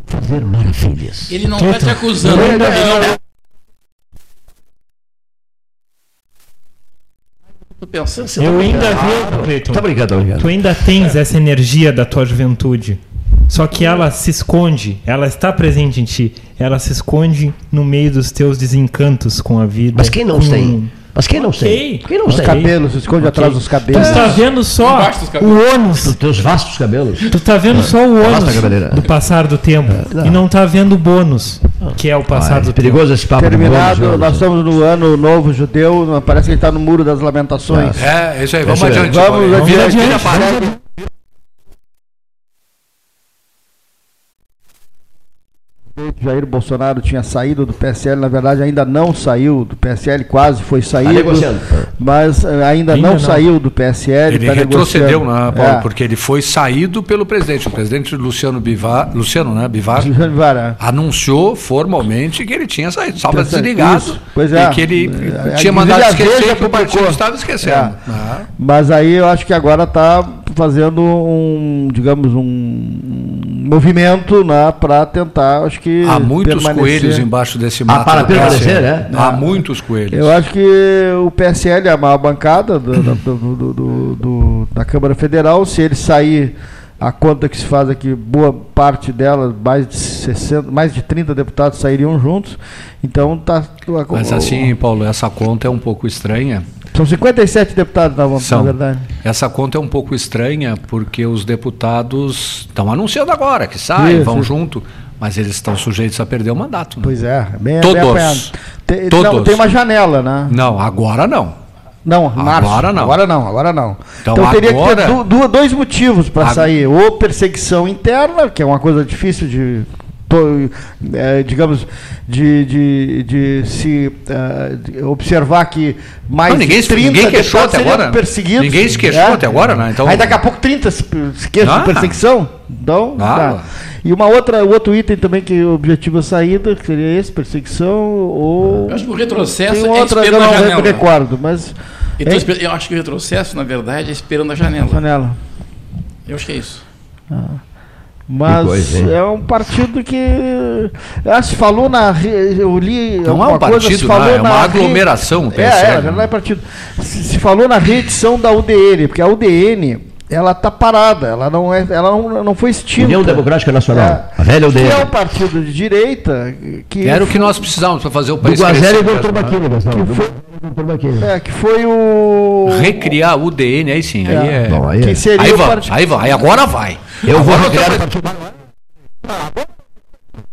fazer maravilhas. Ele não está te acusando. Ele não... Tô pensando. Você tá Eu brincando? ainda vejo, Cleiton. Tá brincando, tá brincando. Tu ainda tens essa energia da tua juventude. Só que ela se esconde, ela está presente em ti. Ela se esconde no meio dos teus desencantos com a vida. Mas quem não com- tem? Mas quem não Ok. tem? Quem não Os tem? cabelos. se esconde atrás dos Tu cabelos. está vendo só dos o ônus. Os teus vastos cabelos. Tu tá vendo só o ônus do passar do tempo. não. E não tá vendo o bônus, que é o passar Ah, é do tempo. perigoso esse papo Terminado, bônus, nós estamos no ano novo judeu, parece que ele está no muro das lamentações. É, isso aí, vamos Isso aí. adiante. Vamos Paulinho. adiante. Vira- Vamos vira adiante. a página. Jair Bolsonaro tinha saído do PSL, na verdade ainda não saiu do PSL, quase foi Tá saído, negociando. mas eh, ainda, Ainda não, não. saiu do PSL. Ele tá retrocedeu, né, Paulo? É. Porque ele foi saído pelo presidente. O presidente Luciano Bivar, Luciano, né, Bivar, Luciano Vara. anunciou formalmente que ele tinha saído, estava desligado. Isso, pois é. E que ele É, tinha mandado a esquecer que o partido estava esquecendo. É. Ah. Mas aí eu acho que agora está fazendo um, digamos, um movimento né, para tentar, acho que. Há muitos permanecer. coelhos embaixo desse mato. para do permanecer, né? Há muitos coelhos. Eu acho que o PSL é a maior bancada do- da- do- do- do- do- da Câmara Federal. Se ele sair, a conta que se faz aqui, boa parte dela, mais de 60, mais de 30 deputados sairiam juntos. Então tá. Mas assim, Paulo, essa conta é um pouco estranha. São 57 deputados, na, São. na verdade. Essa conta é um pouco estranha porque os deputados estão anunciando agora que saem, Isso, vão isso. junto, mas eles estão sujeitos a perder o mandato. né? Pois é, bem, Todos. bem apanhado. Tem, Todos. Não, tem uma janela, né? Não, agora não. Não, março. Agora não. Agora não, agora não. Então Então, teria que ter agora- du- du- dois motivos para sair. Ou perseguição interna, que é uma coisa difícil de. Eh, digamos, de, de, de se eh, de observar que mais Não, ninguém de se- 30 ninguém queixou até agora. perseguidos. Ninguém se queixou até agora, né? Então- Aí daqui a pouco 30 se, se queixam Ah. de perseguição. Então, Ah. tá. E uma outra, o outro item também que objetiva a saída, que seria esse, perseguição, ou. Eu acho que o retrocesso Tem é outra, eu esperando a não janela. recordo, mas. Eu, tô É? eu acho que o retrocesso, na verdade, é esperando a janela. Janela. Eu acho que é isso. Mas coisa, é um partido que. Ah, se falou na. re- Eu li. Não é um coisa, se partido, falou não, é na uma re- aglomeração, o É, é, não é partido. Se, se falou na reedição da UDN, porque a UDN, ela tá parada, ela não, é, ela não, não foi extinta. União Democrática Nacional. É. A velha Que é um UDN. partido de direita que. Era o que nós precisávamos para fazer o Do país e crescer. Gastão. Do Guazera e doutor Baquini. É, que foi o. Recriar o UDN, aí sim, aí É. é. Aí é. Seria Aí o vamos, partido. aí vai, aí agora vai. Eu vou Agora recriar nós o partido.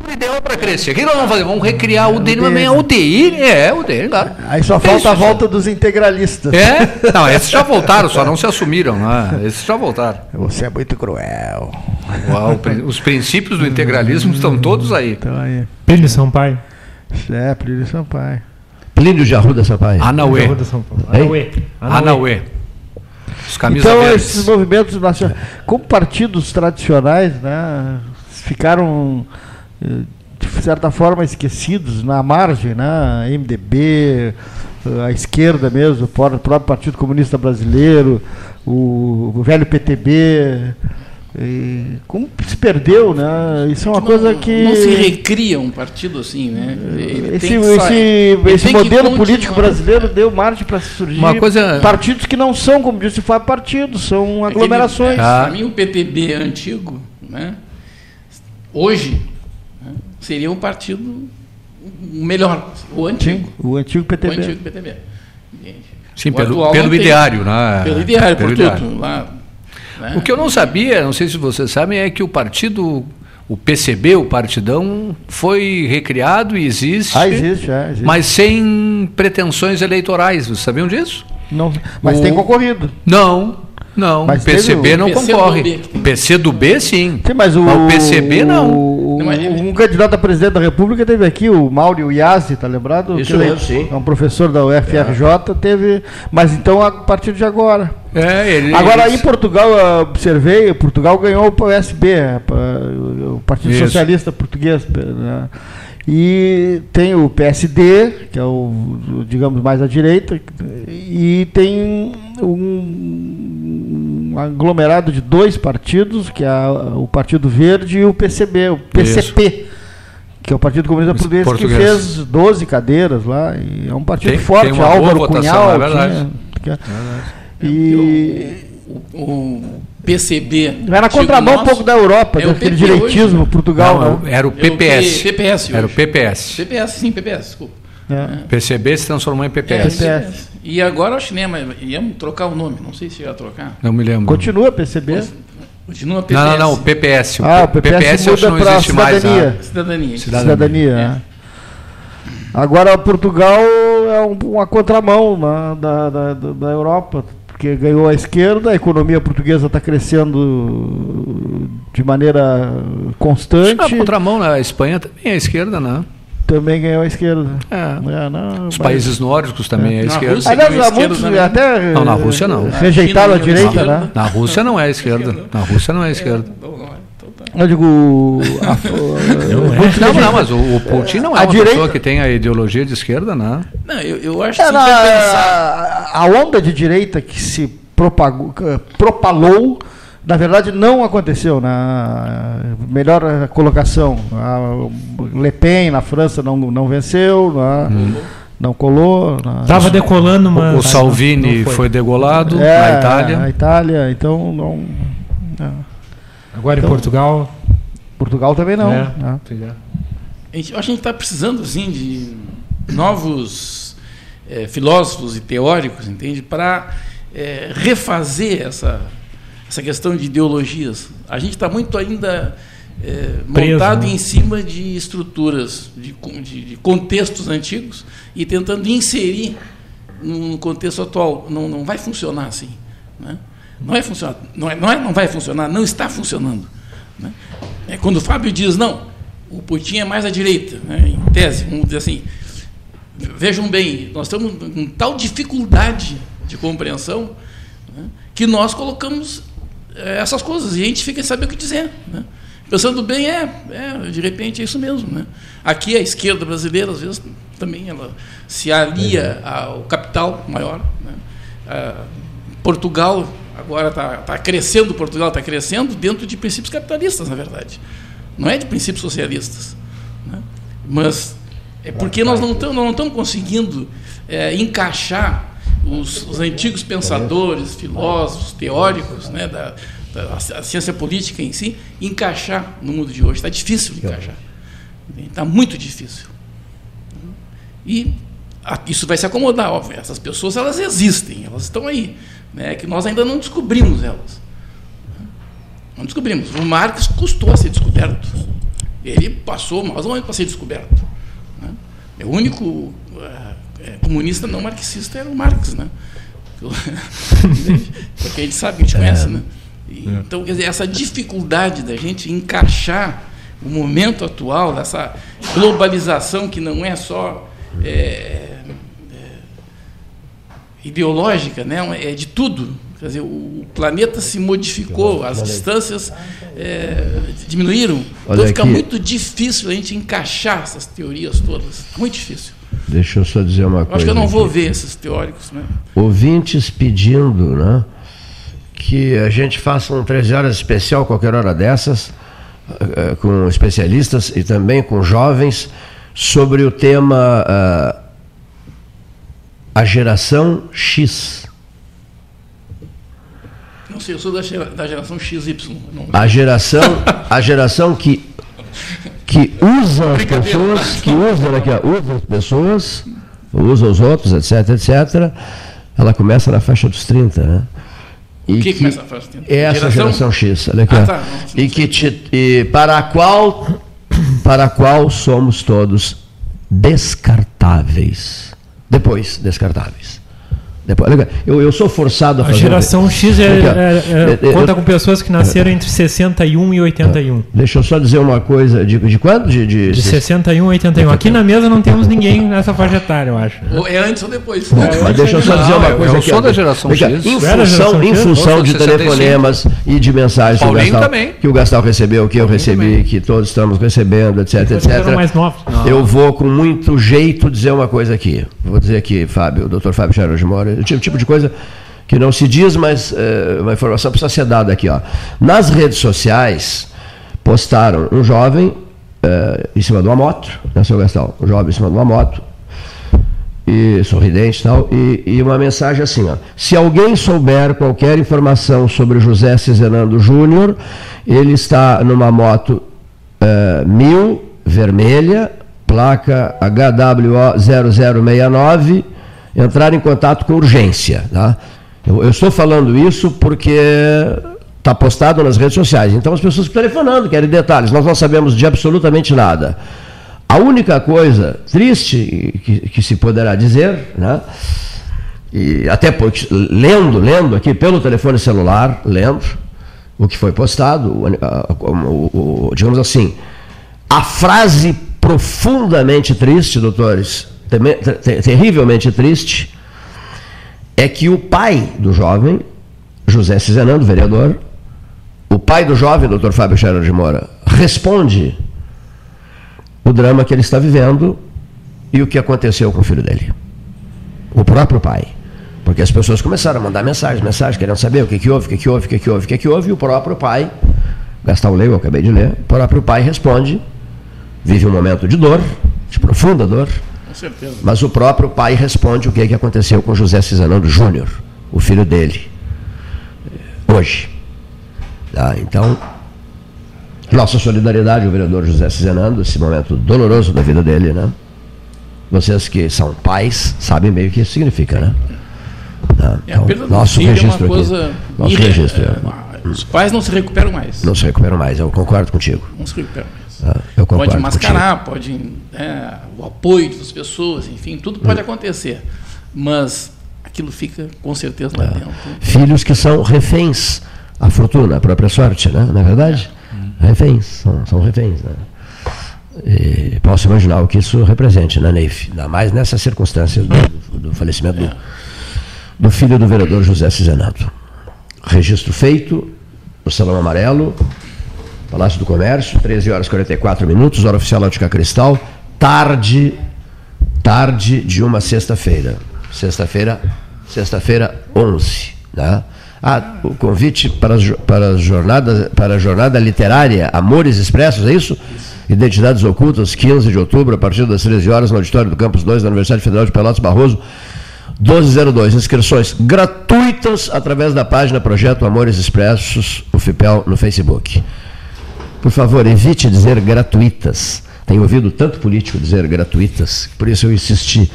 o ideal para crescer. O que nós vamos fazer? Vamos recriar o UDN, mas bem a UDN, é, o UDN, claro. Aí só falta a volta dos integralistas. É? Não, esses já voltaram, só não se assumiram, né? Esses já voltaram. Você é muito cruel. Uau, o Os princípios do integralismo estão todos aí. Então aí. Plínio Sampaio. É, Plínio Sampaio. Plínio de Arruda Sampaio. Anauê. Arruda São Paulo. Hein? Anauê. Então, verdes. esses movimentos nacionais, como partidos tradicionais, né, ficaram, eh, de certa forma, esquecidos na margem, né, MDB, eh, a esquerda mesmo, o pró- o próprio Partido Comunista Brasileiro, o, o velho PTB. E como se perdeu, né? Isso é uma Não- coisa que. Não se recria um partido assim, né? Ele Esse, esse, esse modelo político brasileiro deu margem para surgir Uma coisa- partidos que não são, como disse o Fábio, partidos, são aglomerações. Ah. Para mim, o PTB antigo, né, hoje, né, seria um partido melhor, o antigo. O antigo O PTB. antigo PTB. Sim, O pelo, pelo ideário, né? Pelo ideário, Pelo por ideário. tudo. Lá, né? O que eu não sabia, não sei se vocês sabem, é que o partido, o PCB, o Partidão, foi recriado e existe, Ah, existe, é, existe. mas sem pretensões eleitorais. Vocês sabiam disso? Não, mas o- tem concorrido. Não, não. Mas o PCB teve o não PC do concorre. B que tem. O PC do B, sim. Sim, mas o, Mas o PCB não. o- um candidato a presidente da República teve aqui, o Mauro Yazzi, tá lembrado? Isso mesmo, sim. É um professor da UFRJ, teve. Mas então a partir de agora. É, ele, Agora, em Portugal, eu observei, Portugal ganhou o PSB, é, o Partido Isso. Socialista Português. né? E tem o PSD, que é o, digamos, mais à direita, e tem um, um aglomerado de dois partidos, que é o Partido Verde e o PCB, o PCP. Que é o Partido Comunista Português, português. que fez 12 cadeiras lá. E é um partido Tem- forte, tem Álvaro votação, Cunhal. é verdade. tinha- e O, o PCB. vai na contramão um nosso, pouco da Europa, é o daquele direitismo, hoje. Portugal. Não, né? era o É o PPS. P- PPS Era o. PPS. PPS, sim, PPS, desculpa. É. PCB se transformou em É, PPS. PPS. E agora nem, mas íamos trocar o nome, não sei se ia trocar. Não me lembro. Continua PCB. Continua PPS. Não, não, não, o PPS. Ah, o PPS que muda não existe mais. cidadania. né? Cidadania. Cidadania. Cidadania. né? Agora Portugal é um- uma contramão né, da, da, da Europa, porque ganhou a esquerda, a economia portuguesa está crescendo de maneira que na constante, contramão, né? a Espanha também é a esquerda, né? também ganhou a esquerda. É. É, não, Os mas- países nórdicos também é a Na esquerda. Rússia- Aliás, a há muitos também. até Não, na Rússia não. rejeitaram a direita, né? Na Rússia não é a esquerda. Na Rússia não é a esquerda. Eu digo. a- muitos Não, reje- não, mas o, o Putin não é A uma direita- pessoa que tem a ideologia de esquerda, né? Não, eu, eu acho que Era for pensar. a onda de direita que se propagou, que propalou, na verdade não aconteceu. Na melhor eh, colocação, a Le Pen na França não, não venceu, na- não colou. na- Tava decolando, mas. o Salvini não foi. degolado É, na Itália. A Itália, então não. é. Agora Então- em Portugal. Portugal também não. É. né? Pois é. A gente, eu acho que a gente está precisando assim, de novos eh, filósofos e teóricos, entende? Para eh, refazer essa, essa questão de ideologias. A gente está muito ainda eh, Preso, montado né? em cima de estruturas, de, de- de contextos antigos e tentando inserir no contexto atual. Não, não vai funcionar assim. Né? Não, vai funcionar, não, é, não, é, não vai funcionar, não está funcionando. né? É quando o Fábio diz, não, o Putin é mais à direita, né? em tese, vamos dizer assim. Vejam bem, nós estamos com tal dificuldade de compreensão né, que nós colocamos eh, essas coisas e a gente fica sem saber o que dizer. né? Pensando bem, é, é, de repente é isso mesmo. Né? Aqui a esquerda brasileira, às vezes, também ela se alia ao capital maior. Né? Portugal agora está tá crescendo, Portugal está crescendo dentro de princípios capitalistas, na verdade. Não é de princípios socialistas. né? Mas é porque nós não estamos conseguindo é, encaixar os, os antigos pensadores, filósofos, teóricos né, da, da ciência política em si, encaixar no mundo de hoje. Está difícil de encaixar. Está muito difícil. E isso vai se acomodar, óbvio. Essas pessoas elas existem, elas estão aí. Né, que nós ainda não descobrimos elas. Não descobrimos. O Marx custou a ser descoberto. Ele passou mais ou menos para ser descoberto. né? É O único eh, eh, comunista não marxista era o Marx, né? Porque a gente sabe, a gente conhece, né? E, Então, quer dizer, essa dificuldade da gente encaixar o momento atual, dessa globalização que não é só eh, ideológica, né? é de tudo. Quer dizer, o planeta se modificou, as distâncias é, diminuíram. Olha então fica aqui. muito difícil a gente encaixar essas teorias todas. Muito difícil. Deixa eu só dizer uma Eu coisa. acho que eu não aqui. vou ver esses teóricos. Né? ouvintes pedindo né, que a gente faça um 13 horas especial qualquer hora dessas, eh, com especialistas e também com jovens, sobre o tema ah, a geração X. Não sei, eu sou da, gera- da geração XY. Não, A geração, a geração que, que usa as pessoas, que usa, aqui, usa as pessoas, usa os outros, etc, etc. Ela começa na faixa dos 30, né? E O que começa na faixa dos 30? É essa Geração? geração X, olha aqui. Ah, tá, não- e que te- e para a qual para a qual somos todos descartáveis. Depois, descartáveis. Depois, aqui, eu, eu sou forçado a A fazer. um- geração X é, Aqui, é- é- Eu- eu- conta com pessoas que nasceram entre 61 e 81. Deixa eu só dizer uma coisa. De, de quando? De, de, De 61 a 81. Aqui na mesa não temos ninguém nessa faixa etária, eu acho. Ou é antes ou depois. Mas deixa eu só dizer uma eu- coisa eu aqui. sou da geração cá, X. Em função, geração em função de sou de 65. telefonemas e de mensagens que o, Gastal, que o Gastal recebeu, que eu recebi, também. que todos estamos recebendo, etc, etc. mais novos. Eu vou com muito jeito dizer uma coisa aqui. Vou dizer aqui, Fábio, o doutor Fábio Charo de O tipo, tipo de coisa que não se diz, mas eh, uma informação precisa ser dada aqui. Ó. Nas redes sociais, postaram um jovem eh, em cima de uma moto, né, seu Gastal? Um jovem em cima de uma moto, e sorridente e tal, e, e uma mensagem assim, ó. Se alguém souber qualquer informação sobre José Cizenando Júnior, ele está numa moto eh, mil, vermelha, placa HWO 0069, entrar em contato com urgência. Tá? Eu, eu estou falando isso porque está postado nas redes sociais. Então as pessoas telefonando, querem detalhes. Nós não sabemos de absolutamente nada. A única coisa triste que, que se poderá dizer, né? E até porque, lendo, lendo aqui pelo telefone celular, lendo o que foi postado, o, o- o- digamos assim, a frase profundamente triste, doutores, terrivelmente triste, é que o pai do jovem, José Cizenando, vereador, o pai do jovem, doutor Fábio Scherer de Moura, responde o drama que ele está vivendo e o que aconteceu com o filho dele. O próprio pai. Porque as pessoas começaram a mandar mensagens, mensagens, querendo saber o que, que houve, o que, que houve, o que, que houve, o que, que houve, e o próprio pai, Gastão Leu, eu acabei de ler, o próprio pai responde, vive um momento de dor, de profunda dor, certeza. mas o próprio pai responde o que, que aconteceu com José Cisanando Júnior, o filho dele, hoje. Tá, então, Nossa solidariedade ao vereador José Cizenando, esse momento doloroso da vida dele, né? Vocês que são pais sabem bem o que isso significa, né? Tá, É, do nosso é registro uma coisa. aqui. Nosso irre- registro. é, os pais não se recuperam mais. Não se recuperam mais, eu concordo contigo. Não se recuperam mais. tá? Eu concordo Pode contigo. mascarar, pode. É, o apoio das pessoas, enfim, tudo pode acontecer. Mas aquilo fica com certeza É. lá dentro. Filhos que são reféns à fortuna, à própria sorte, né? Não é verdade? Reféns, são, são reféns, né? E posso imaginar o que isso represente na Neif, ainda mais nessas circunstâncias do, do falecimento do, do filho do vereador José Cizenato. Registro feito no Salão Amarelo, Palácio do Comércio, 13 horas e 44 minutos, hora oficial Ótica Cristal, tarde, tarde de uma sexta-feira. Sexta-feira, sexta-feira 11, né? Ah, o convite para, para, as jornadas, para a jornada literária Amores Expressos, é isso? Identidades Ocultas, 15 de outubro, a partir das 13 horas, no auditório do Campus 2 da Universidade Federal de Pelotas Barroso, 1202. Inscrições gratuitas através da página Projeto Amores Expressos, o FIPEL, no Facebook. Por favor, evite dizer gratuitas. Tenho ouvido tanto político dizer gratuitas, por isso eu insisti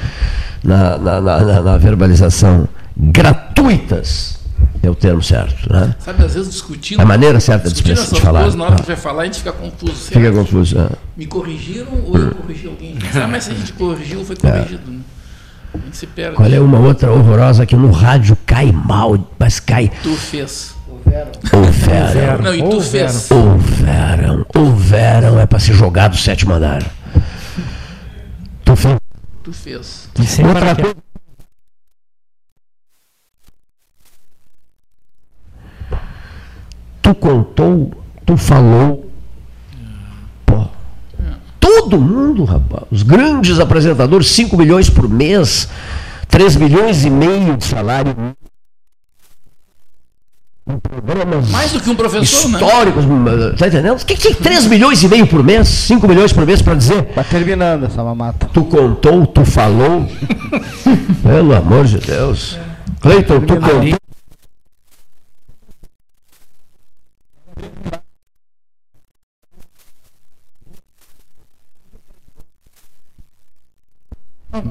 na, na, na- na- verbalização. Gratuitas é o termo certo. Né? Sabe, às vezes discutindo. A maneira certa de discutindo essas de falar. coisas, na hora que Ah. vai falar, a gente fica confuso. Fica Será que confuso. né? Me corrigiram ou eu corrigi alguém? Ah, mas se a gente corrigiu, foi corrigido. Né? A gente se perde. Qual é uma outra horrorosa que no rádio cai mal, mas cai. Tu fez. Houveram. Não, e tu fez. Houveram. Houveram é para se jogar do sétimo andar. Tu fez. Tu fez. Outra coisa. Tu contou, tu falou. Pô. Todo mundo, rapaz. Os grandes apresentadores, 5 milhões por mês, 3 milhões e meio de salário. Em Programas Mais do que um professor, né? históricos, tá entendendo? O que, que 3 milhões e meio por mês, 5 milhões por mês para dizer? Tá terminando essa mamata. Tu contou, tu falou. Pelo amor de Deus. Cleiton, tu contou.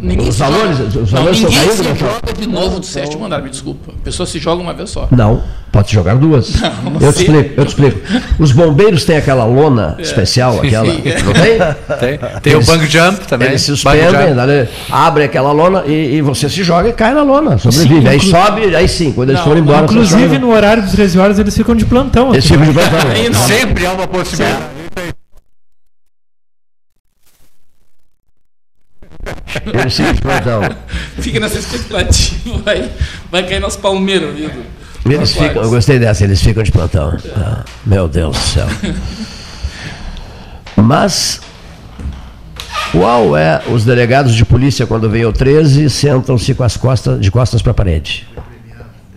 Ninguém Os se valores- joga- os não, valores estão ninguém caindo, se né, joga de novo do sétimo andar, me desculpa. A pessoa se joga uma vez só. Não, pode jogar duas. Não, eu te sim. explico, eu te explico. Os bombeiros têm aquela lona especial, aquela. Sim. Não tem? Tem, tem Eles- o bang jump também. Eles suspendem, dali, abre aquela lona e, e você se joga e cai na lona, sobrevive. aí sobe, aí sim, quando eles Não, forem embora. Inclusive, no horário dos 13 horas, eles ficam de plantão. Eles ficam de plantão. Não. Sempre há uma possibilidade. Eles ficam de plantão. Fica nessa expectativa, vai, vai cair nas palmeiras, viu? Eles ficam, eu gostei dessa, eles ficam de plantão. Ah, meu Deus do céu. Mas, qual é os delegados de polícia quando vem o 13 sentam-se com as costas, de costas para a parede?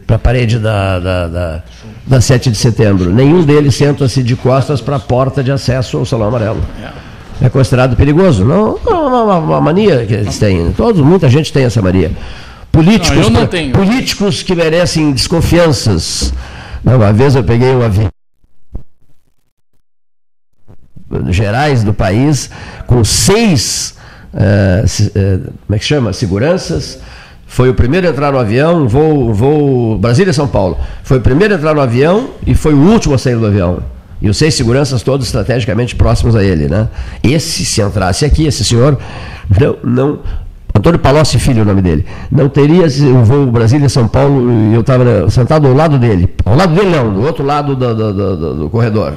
Para a parede da, da, da, da 7 de setembro. Nenhum deles senta-se de costas para a porta de acesso ao Salão Amarelo. É considerado perigoso? Não, é uma, uma- uma mania que eles têm. Todos, muita gente tem essa mania. Políticos, Não, eu não tenho. políticos que merecem desconfianças. Uma vez eu peguei um avião gerais do país com seis se- eh, como é que chama seguranças foi o primeiro a entrar no avião voo, voo Brasília São Paulo foi o primeiro a entrar no avião e foi o último a sair do avião e os seis seguranças todos estrategicamente próximos a ele né esse se entrasse aqui esse senhor não, não Antônio Palocci Filho, o nome dele. Não teria o voo Brasília-São Paulo e eu estava sentado ao lado dele. Ao lado dele, não, do outro lado do, do- do- do- do corredor.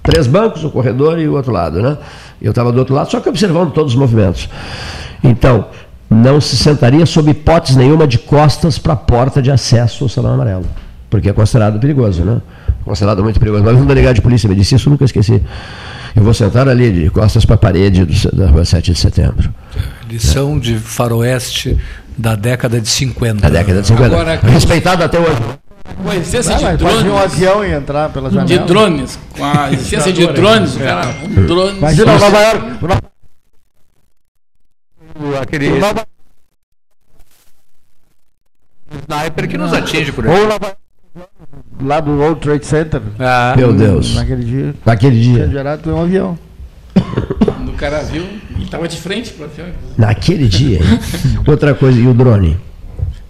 Três bancos, o corredor e o outro lado, né? Eu estava do outro lado, só que observando todos os movimentos. Então, não se sentaria sob hipótese nenhuma de costas para a porta de acesso ao Salão Amarelo. Porque é considerado perigoso, né? Considerado muito perigoso. Mas um delegado de polícia me disse isso, eu nunca esqueci. Eu vou sentar ali de costas para a parede do- da rua 7 de setembro. Lição de faroeste da década de 50. Na década de 50. Agora, Respeitado até hoje. Com a existência Ah, de vir um drones. avião e entrar pela janela. De drones. Com a existência de drones, cara, um drone. Imagina Nova York. Aquele Nova- sniper que nos atinge por aí. Ou Nova lá do World Trade Center. Ah, Meu Deus. Naquele dia. Naquele dia. Gerado tem um avião. No cara viu, ele estava de frente para o avião. Naquele dia. Outra coisa, e o drone?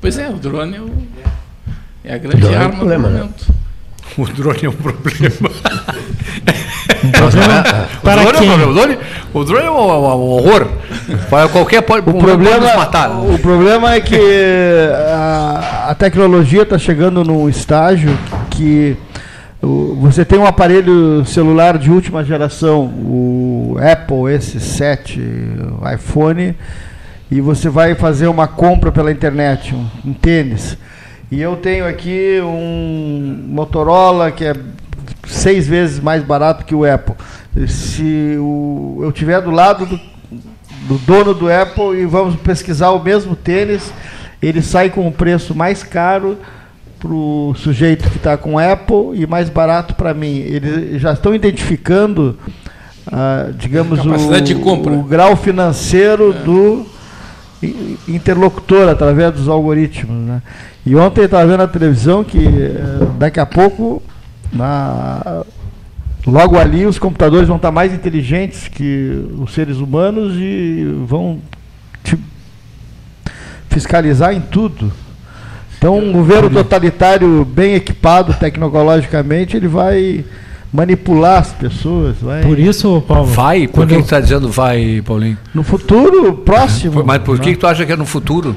Pois é, o drone é, o- é a grande drone é um arma problema, do né? momento. o drone é um problema. Para o drone quem? é um problema. O drone, o drone é um, é um horror. Para Qualquer pode, O problema, pode nos matar. o problema é que a, a tecnologia está chegando num estágio que você tem um aparelho celular de última geração, o Apple S7, o iPhone, e você vai fazer uma compra pela internet, um, um tênis. E eu tenho aqui um Motorola que é seis vezes mais barato que o Apple. Se o, eu tiver do lado do, do dono do Apple e vamos pesquisar o mesmo tênis, ele sai com um preço mais caro para o sujeito que está com Apple e mais barato para mim. Eles já estão identificando, ah, digamos, o, o grau financeiro do i- interlocutor através dos algoritmos. Né? E ontem eu estava vendo na televisão que eh, daqui a pouco, na, logo ali, os computadores vão estar mais inteligentes que os seres humanos e vão te fiscalizar em tudo. Então, um governo totalitário bem equipado tecnologicamente, ele vai manipular as pessoas. Vai... Por isso, Paulo. Vai? Por quando que eu- tu está dizendo vai, Paulinho? No futuro próximo. Mas por que, que tu acha que é no futuro?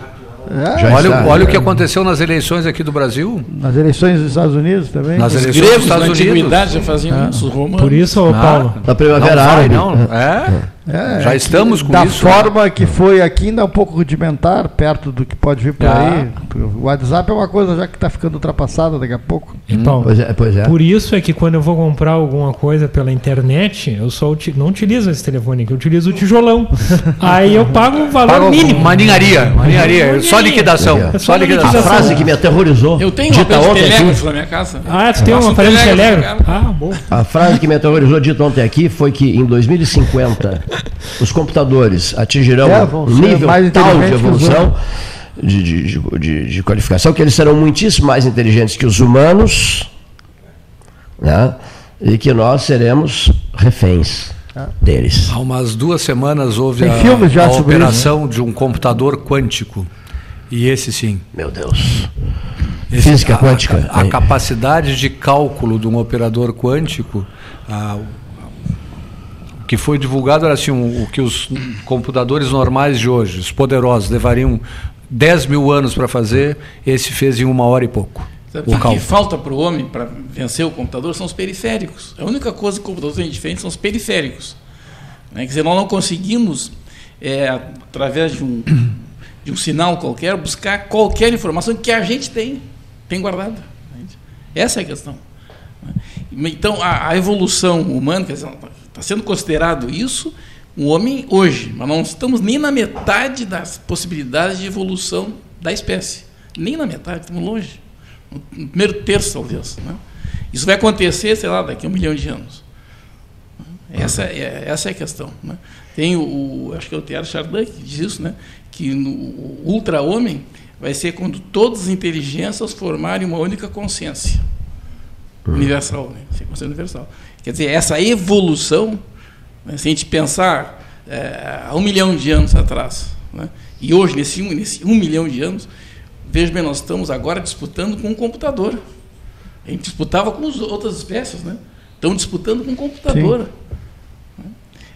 É, Olha, está, olha o é. que aconteceu nas eleições aqui do Brasil. nas eleições dos Estados Unidos também. Nas Os eleições dos gregos na Estados Unidos. já faziam isso, os romanos. Por isso, Ah, Paulo. Na Primavera não vai, Árabe. não. É? É, Já é que estamos com da isso, né? forma que foi aqui, ainda é um pouco rudimentar, perto do que pode vir por Ah. aí. O WhatsApp é uma coisa já que está ficando ultrapassada daqui a pouco. E, Paulo, Pois é, pois é. Por isso é que quando eu vou comprar alguma coisa pela internet, eu só uti- não utilizo esse telefone aqui, eu utilizo o tijolão. Aí eu pago um valor Paga mínimo. Uma ninharia. Uma ninharia. Só liquidação. É. Só A liquidação. frase que me aterrorizou. Eu tenho dita ontem telégrafo aqui, na minha casa. Ah, tu tem um aparelho de telégrafo. Ah, bom. a frase que me aterrorizou dita ontem aqui foi que em 2050 os computadores atingirão É, um nível mais tal de evolução de, de, de, de- de qualificação que eles serão muitíssimo mais inteligentes que os humanos né? e que nós seremos reféns deles. Há umas duas semanas houve Tem a, a operação de um computador quântico. E esse sim. Meu Deus. Esse- Física a- quântica. A, a É. capacidade de cálculo de um operador quântico, a- que foi divulgado era assim, um- o que os computadores normais de hoje, os poderosos, levariam 10 mil anos para fazer, esse fez em uma hora e pouco. Sabe, O o que falta para o homem para vencer o computador são os periféricos. A única coisa que o computador tem diferente são os periféricos. Né? Quer dizer, nós não conseguimos, é, através de um, de um sinal qualquer, buscar qualquer informação que a gente tem, tem guardada. Essa é a questão. né? Então, a, a evolução humana, está sendo considerado isso um homem hoje, mas não estamos nem na metade das possibilidades de evolução da espécie. Nem na metade, estamos longe. No primeiro terço, talvez. Né? Isso vai acontecer, sei lá, daqui a um milhão de anos. Essa é, essa é a questão. Né? Tem o, o- acho que é o Teatro Chardin que diz isso, né? que no o ultra-homem vai ser quando todas as inteligências formarem uma única consciência universal, né? Ser consciência universal. Quer dizer, essa evolução, né? se a gente pensar é, há um milhão de anos atrás, né? e hoje, nesse um, nesse um milhão de anos, veja bem, nós estamos agora disputando com um computador. A gente disputava com as outras espécies, né? Estamos disputando com um computador.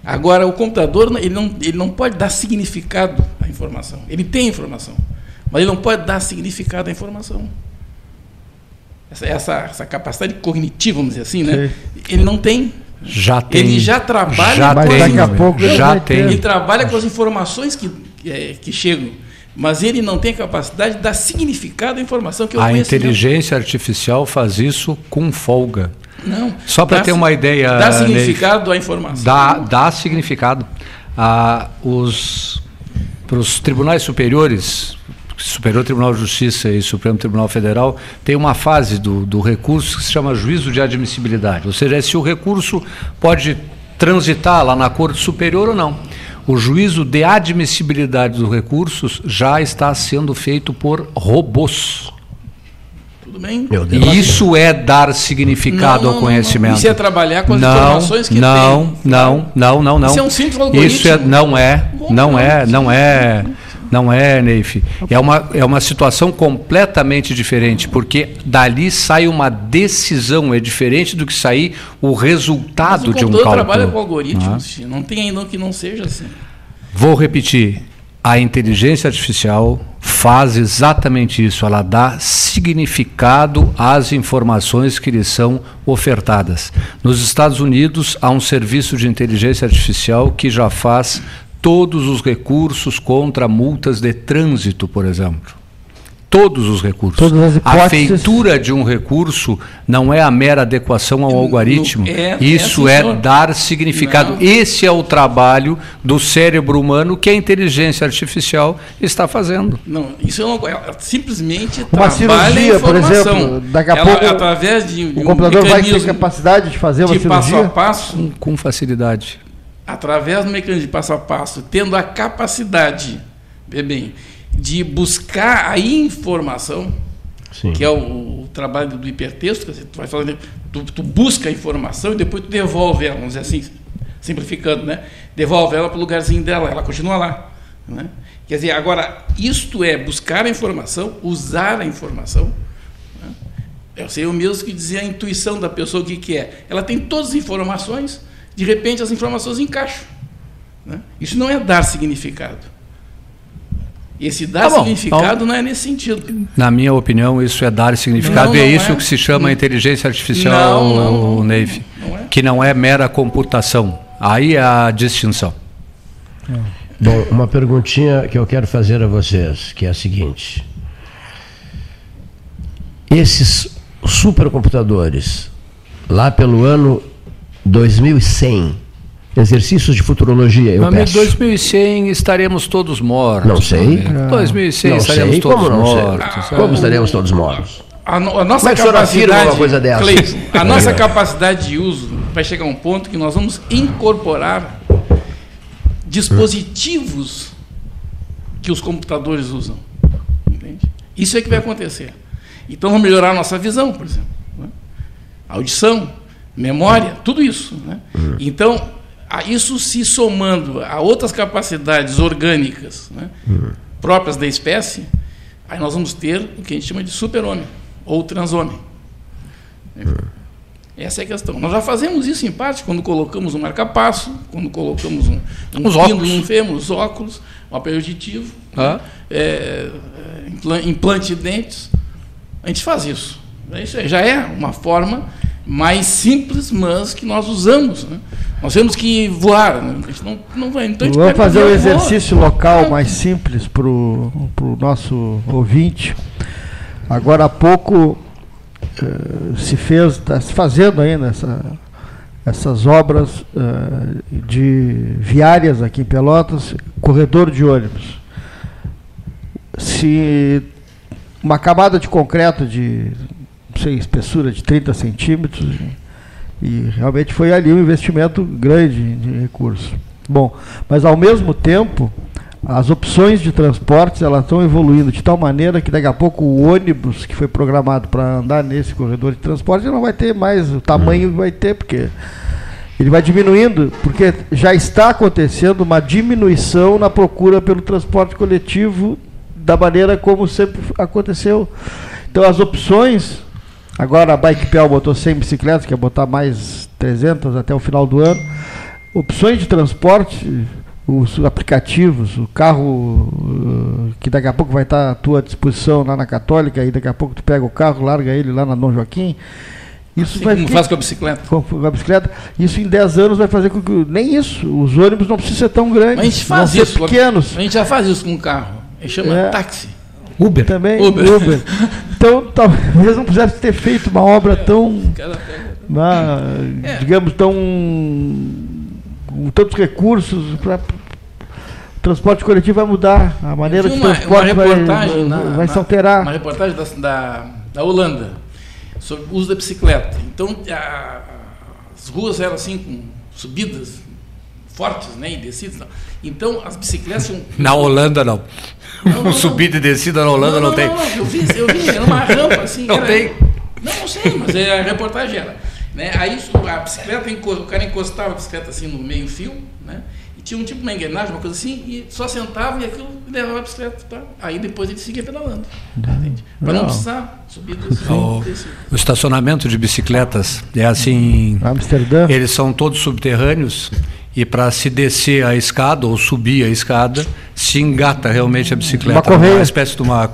Agora, o computador ele não, ele não pode dar significado à informação. Ele tem informação, mas ele não pode dar significado à informação. Essa, essa, essa capacidade cognitiva, vamos dizer assim, né? Ele não tem. Já tem. Ele já trabalha já Mas tem, daqui a pouco ele já vai tem. ele trabalha com as informações que, que, é, que chegam, mas ele não tem a capacidade de dar significado à informação que eu A conheço. inteligência artificial faz isso com folga. Não. Só para ter uma ideia, Dá Ney. significado à informação. Dá, dá significado. Ah, os, para os tribunais superiores, Superior Tribunal de Justiça e Supremo Tribunal Federal, tem uma fase do, do recurso que se chama juízo de admissibilidade. Ou seja, é se o recurso pode transitar lá na Corte Superior ou não. O juízo de admissibilidade dos recursos já está sendo feito por robôs. Tudo bem? Meu Deus. E isso é dar significado Não, ao não, não, conhecimento. não. Isso é trabalhar com as não, informações que não, tem. Não, não, não, não. Isso é um simples algoritmo. Isso é, não é, Bom, não é, pronto. não é, não é, Neif. É uma, é uma situação completamente diferente, porque dali sai uma decisão, é diferente do que sair o resultado o de um computador trabalha com cálculo. algoritmos. Não tem ainda que não seja assim. Vou repetir. A inteligência artificial faz exatamente isso. Ela dá significado às informações que lhe são ofertadas. Nos Estados Unidos, há um serviço de inteligência artificial que já faz todos os recursos contra multas de trânsito, por exemplo. Todos os recursos. Todas as a feitura de um recurso não é a mera adequação ao No- algoritmo. é- é Isso assim, é senhor. dar significado. Não. Esse é o trabalho do cérebro humano que a inteligência artificial está fazendo. Não, isso é uma, ela simplesmente Uma trabalha cirurgia, a por informação. exemplo, daqui a Ela, pouco através de, de O um computador vai ter capacidade de fazer uma de passo a cirurgia? passo, Com, com facilidade. Através do mecanismo de passo a passo, tendo a capacidade, bem, de buscar a informação, Sim. que é o, o trabalho do hipertexto, dizer, tu vai falando, tu, tu busca a informação e depois tu devolve ela, vamos dizer assim, simplificando, né? Devolve ela para o lugarzinho dela, ela continua lá. Né? Quer dizer, agora, isto é buscar a informação, usar a informação. Né? Eu sei o mesmo que dizer a intuição da pessoa o que, que é. Ela tem todas as informações, de repente as informações encaixam. né? Isso não é dar significado. Esse dar Tá bom, significado não é nesse sentido. Na minha opinião, isso é dar significado Não, e é não isso é. que se chama inteligência artificial, Não, não, não. Neif. Não é. Que não é mera computação. Aí é a distinção. Bom, uma perguntinha que eu quero fazer a vocês, que é a seguinte. Esses supercomputadores, lá pelo ano 2100, exercícios de futurologia, eu Meu amigo, peço. 2100 estaremos todos mortos. Não sei. amigo. 2100 Não estaremos sei, todos como não sei? mortos. Como estaremos todos mortos? A, no- a nossa Como é que o senhor afirma capacidade, uma coisa dessa? Cleiton, a nossa capacidade de uso vai chegar a um ponto que nós vamos incorporar dispositivos que os computadores usam. Entende? Isso é que vai acontecer. Então vamos melhorar a nossa visão, por exemplo. né? Audição, memória, tudo isso. né? Então, a isso se somando a outras capacidades orgânicas né, próprias da espécie, aí nós vamos ter o que a gente chama de super-homem ou transhomem. Essa é a questão. Nós já fazemos isso em parte quando colocamos um marca-passo, quando colocamos um, um Os óculos. no fêmur, os óculos, um aparelho auditivo, Ah. é, é, implan- implante de dentes. A gente faz isso. É Isso já é uma forma mais simples, mas que nós usamos. né? Nós temos que voar. né? A gente não, não vai. Então Vamos fazer um avião e voa. exercício local mais simples para o nosso ouvinte. Agora há pouco eh, se fez, está se fazendo ainda essa, essas obras eh, de viárias aqui em Pelotas, corredor de ônibus. Se uma camada de concreto de sei, espessura de 30 centímetros, e realmente foi ali um investimento grande de recursos. Bom, mas ao mesmo tempo, as opções de transportes elas estão evoluindo de tal maneira que daqui a pouco o ônibus que foi programado para andar nesse corredor de transporte não vai ter mais o tamanho que vai ter, porque ele vai diminuindo, porque já está acontecendo uma diminuição na procura pelo transporte coletivo da maneira como sempre aconteceu. Então as opções, agora a Bike Pel botou 100 bicicletas, quer botar mais 300 até o final do ano. Opções de transporte, os aplicativos, o carro uh, que daqui a pouco vai estar à tua disposição lá na Católica, e daqui a pouco tu pega o carro, larga ele lá na Dom Joaquim. Isso Assim vai como faz com a bicicleta. com a bicicleta, isso em 10 anos vai fazer com que nem isso, os ônibus não precisam ser tão grandes, Mas a gente faz isso. pequenos. A gente já faz isso com o carro. A gente chama É. táxi. Uber. Também Uber. Uber. Então talvez não precisasse ter feito uma obra tão, O cara pega- uma, É. digamos, tão com tantos recursos para transporte coletivo vai mudar, a maneira de transporte uma vai, reportagem na- vai se na- alterar. Uma reportagem da, da, da Holanda sobre o uso da bicicleta. Então, a- as ruas eram assim, com subidas fortes, né? E descidas. Não. Então, as bicicletas tinham. Na Holanda, não. Não, não, Subida e descida na Holanda não, tem. eu vi, eu vi, era uma rampa assim. Não era- tem. Não, não sei, mas é, a reportagem era. Né? Aí a bicicleta, o cara encostava a bicicleta assim no meio fio, né? E tinha um tipo uma engrenagem, uma coisa assim, e só sentava e aquilo levava a bicicleta. Tá? Aí depois ele seguia pedalando. Para não Não. precisar subir descer, O, descer. o estacionamento de bicicletas é assim. Amsterdã. Eles são todos subterrâneos e para se descer a escada ou subir a escada, se engata realmente a bicicleta. Uma correia. Uma espécie de uma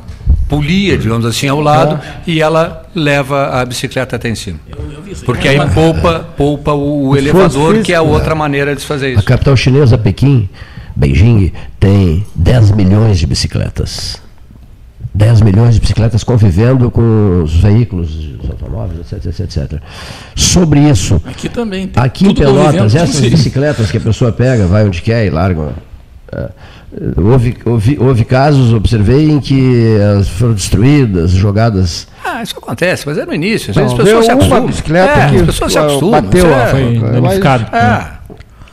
polia, digamos assim, ao lado, e ela leva a bicicleta até em cima. Eu, eu vi isso aí. Porque aí Mas- poupa, poupa o, o elevador, que é a físico, outra maneira de se fazer A isso. capital chinesa, Pequim, Beijing, tem 10 milhões de bicicletas. 10 milhões de bicicletas convivendo com os veículos, os automóveis, etc, etc, etc. Sobre isso, Aqui também. Tem aqui em Pelotas, essas sim. bicicletas que a pessoa pega, vai onde quer e larga. é, houve, houve, houve casos, observei, em que elas foram destruídas, jogadas. Ah, isso acontece, mas é no início. Não, as veio pessoas se uma acostumam. bicicleta é, que as pessoas se acostumam. bateu é- Foi mas- danificado. é.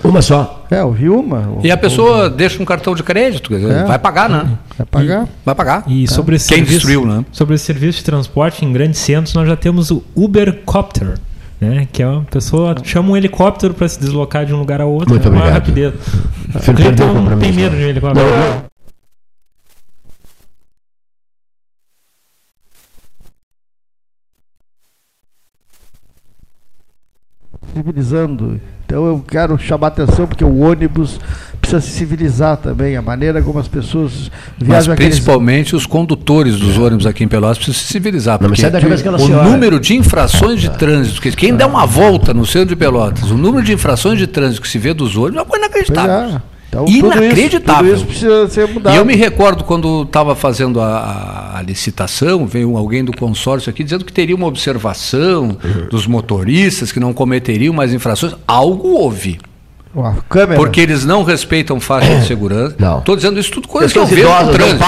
Uma só. É, eu vi uma. E a pessoa deixa um cartão de crédito, quer dizer, É. vai pagar, né? Vai pagar? Vai pagar. E sobre esse Quem serviço, destruiu, né? Sobre esse serviço de transporte em grandes centros, nós já temos o Ubercopter, né? Que é uma pessoa chama um helicóptero para se deslocar de um lugar a outro Muito com obrigado. rapidez. O o Cleiton compromisso. tem medo de helicóptero. Não, civilizando. Então eu quero chamar atenção porque o ônibus precisa se civilizar também, a maneira como as pessoas Mas viajam aqueles- principalmente os condutores dos ônibus aqui em Pelotas precisam se civilizar. Mas Porque o senhora. número de infrações de trânsito, que quem der uma volta no centro de Pelotas, o número de infrações de trânsito que se vê dos ônibus é uma coisa Pois inacreditável. Então, tudo isso- Inacreditável. Tudo isso, precisa ser mudado. E eu me recordo quando estava fazendo a, a- licitação, veio alguém do consórcio aqui dizendo que teria uma observação dos motoristas que não cometeriam mais infrações. Algo houve. Porque eles não respeitam faixa de segurança. Estou dizendo isso tudo coisa que eu vejo no trânsito.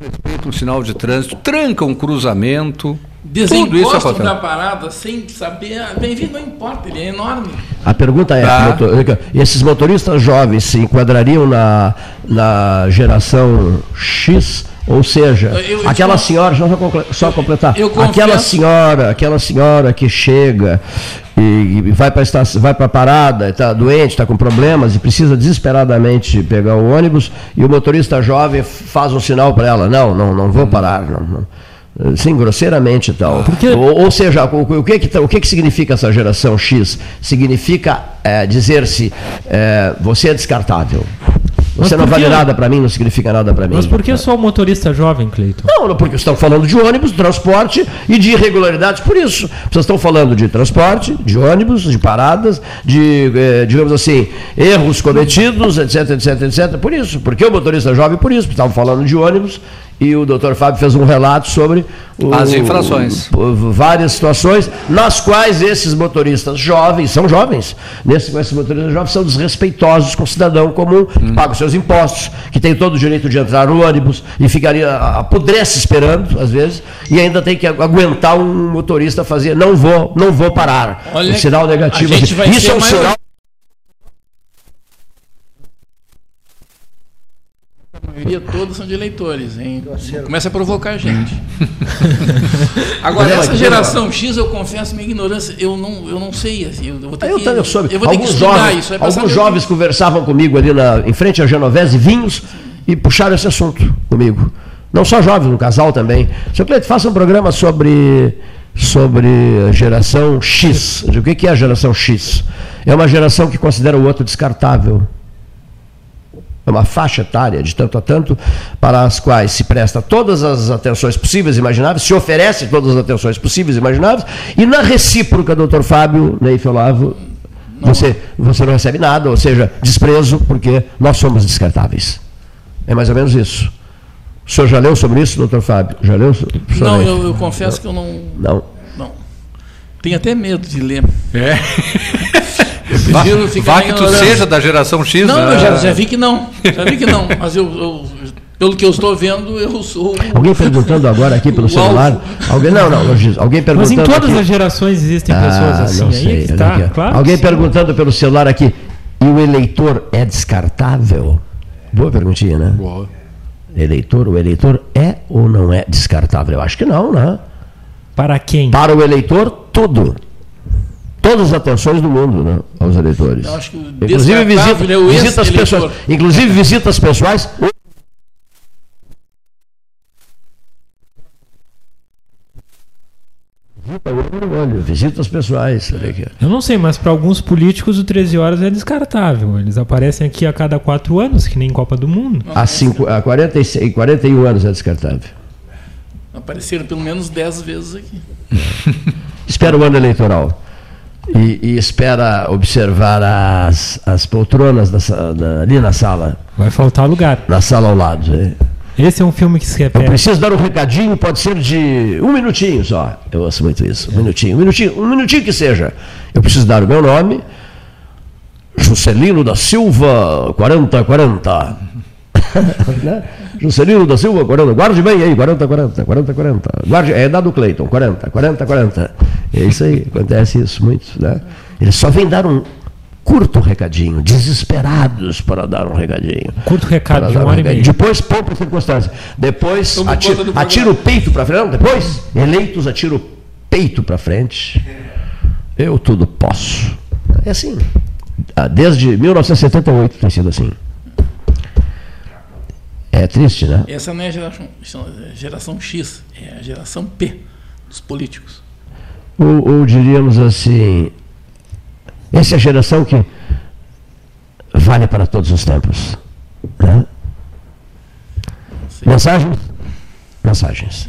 Respeitam o sinal de trânsito, trancam o cruzamento. Tudo isso Desencostam da parada sem saber. ah, Bem-vindo, não importa, ele é enorme. A pergunta é: Tá. motor- esses motoristas jovens se enquadrariam na, na geração X? Ou seja, Eu- eu- aquela eu- senhora, só, comple- só completar, aquela senhora, aquela senhora que chega e, e vai para vai a parada, está doente, está com problemas e precisa desesperadamente pegar o ônibus e o motorista jovem faz um sinal para ela, não, não, não vou parar, não, não. Sim, grosseiramente e tal. Ou, ou seja, o, o que que, tá- o que que significa essa geração X? Significa é, dizer-se, é, você é descartável. Você não vale nada para mim, não significa nada para mim. Mas por que só o motorista jovem, Cleiton? Não, porque estão falando de ônibus, transporte e de irregularidades por isso. Vocês estão falando de transporte, de ônibus, de paradas, de, eh, digamos assim, erros cometidos, etc, etc, etc. Por isso. Porque o motorista jovem, por isso. porque Estavam falando de ônibus e o doutor Fábio fez um relato sobre o- As infrações. o- várias situações nas quais esses motoristas jovens, são jovens, nesse, esses motoristas jovens são desrespeitosos com o cidadão comum, que paga os seus impostos, que tem todo o direito de entrar no ônibus e ficaria, apodrece esperando, às vezes, e ainda tem que aguentar um motorista fazer, não vou, não vou parar. Olha, um sinal negativo. a gente vai Isso ser é um sinal. Maioria todos são de eleitores, hein? Começa a provocar a gente. Agora, essa geração X, eu confesso minha ignorância, eu não, eu não sei. Assim, eu vou ter Eu, que, também soube. eu vou ter que alguns estudar jovens, isso. é alguns o que- jovens conversavam comigo ali na, em frente à Genovese Vinhos e puxaram esse assunto comigo. Não só jovens, um casal também. Seu Cleito, faça um programa sobre, sobre a geração X. O que que é a geração X? É uma geração que considera o outro descartável. É uma faixa etária de tanto a tanto para as quais se presta todas as atenções possíveis e imagináveis, se oferece todas as atenções possíveis e imagináveis, e na recíproca, doutor Fábio Neif Olavo, você, você não recebe nada, ou seja, desprezo, porque nós somos descartáveis. É mais ou menos isso. O senhor já leu sobre isso, doutor Fábio? Já leu? sobre Não, isso? eu, eu confesso que eu não, Não. não. Tenho até medo de ler. É. Vá, vá que tu seja da geração X, Não, né? eu já, já vi que não. Já vi que não. Mas eu, eu Pelo que eu estou vendo, eu sou. Alguém perguntando agora aqui pelo celular? Alguém, não, não, alguém Mas perguntando em todas aqui. as gerações existem pessoas Ah, assim. não Aí sei, é que olha tá, aqui, ó. claro. Alguém sim. perguntando pelo celular aqui, e o eleitor é descartável? Boa perguntinha, né? Boa. Eleitor, o eleitor é ou não é descartável? Eu acho que não, né? Para quem? Para o eleitor, tudo. Todas as atenções do mundo, né? Aos eleitores. Inclusive visita, é o visitas pessoais. Inclusive visitas pessoais. Olha, visitas pessoais. Eu não sei, mas para alguns políticos o 13 horas é descartável. Eles aparecem aqui a cada quatro anos, que nem Copa do Mundo. Há, cinco, há 46, 41 anos é descartável. Apareceram pelo menos 10 vezes aqui. Espera o ano eleitoral. E, e espera observar as, as poltronas da da- ali na sala. Vai faltar lugar. Na sala ao lado. é. Esse é um filme que se Eu repete. preciso dar um recadinho, pode ser de um minutinho só. Eu ouço muito isso. Um minutinho, um minutinho, um minutinho que seja. Eu preciso dar o meu nome. Juscelino da Silva 4040. né? Juscelino da Silva 40. Guarde bem aí, 4040, 4040. Guarde, é da do Cleiton, 40, 40, 40. É isso aí, acontece isso muito, né? Eles só vêm dar um curto recadinho, desesperados para dar um recadinho. Curto recado de hora e recadinho. meia. Depois, pouca circunstância. Depois, atira, atira o peito para frente. Não, depois, eleitos, atira o peito para frente. Eu tudo posso. É assim. Ah, Desde 1978 tem sido assim. É triste, né? Essa não é a geração, geração X, é a geração P dos políticos. Ou, ou diríamos assim, essa é a geração que vale para todos os tempos. né? Mensagens? Mensagens.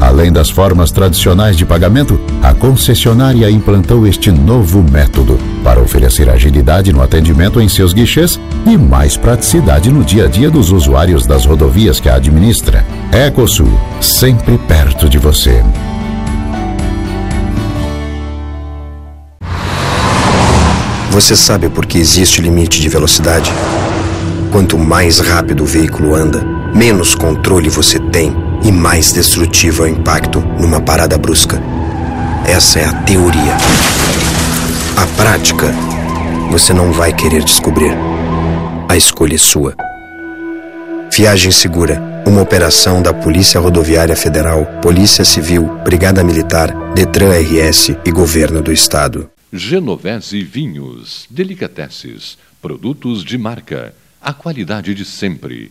Além das formas tradicionais de pagamento, a concessionária implantou este novo método para oferecer agilidade no atendimento em seus guichês e mais praticidade no dia a dia dos usuários das rodovias que a administra. Ecosul, sempre perto de você. Você sabe por que existe limite de velocidade? Quanto mais rápido o veículo anda, menos controle você tem e mais destrutivo é o impacto numa parada brusca. Essa é a teoria. A prática, você não vai querer descobrir. A escolha é sua. Viagem Segura, uma operação da Polícia Rodoviária Federal, Polícia Civil, Brigada Militar, Detran RS e Governo do Estado. Genovese Vinhos, Delicateces, produtos de marca, a qualidade de sempre.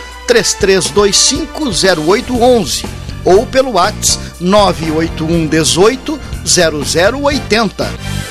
33250811 ou pelo WhatsApp 981 18 0080.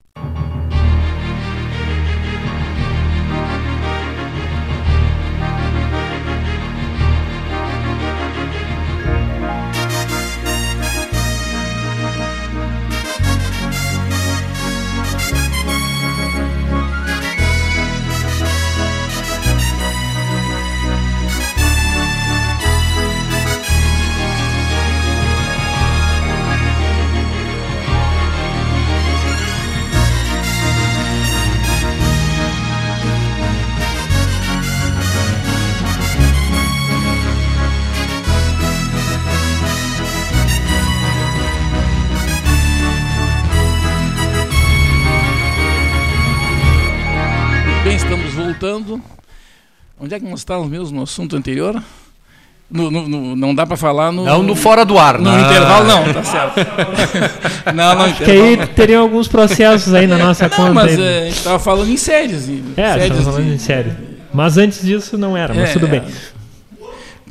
Estávamos mesmo no assunto anterior? No- no- no- não dá para falar no. Não no fora do ar, No não. intervalo, não, tá certo. não, Acho que aí teriam alguns processos aí na nossa Não, conta. mas é, a gente estava falando em séries. em É, séries falando de- em sério. Mas antes disso não era, mas É, tudo bem.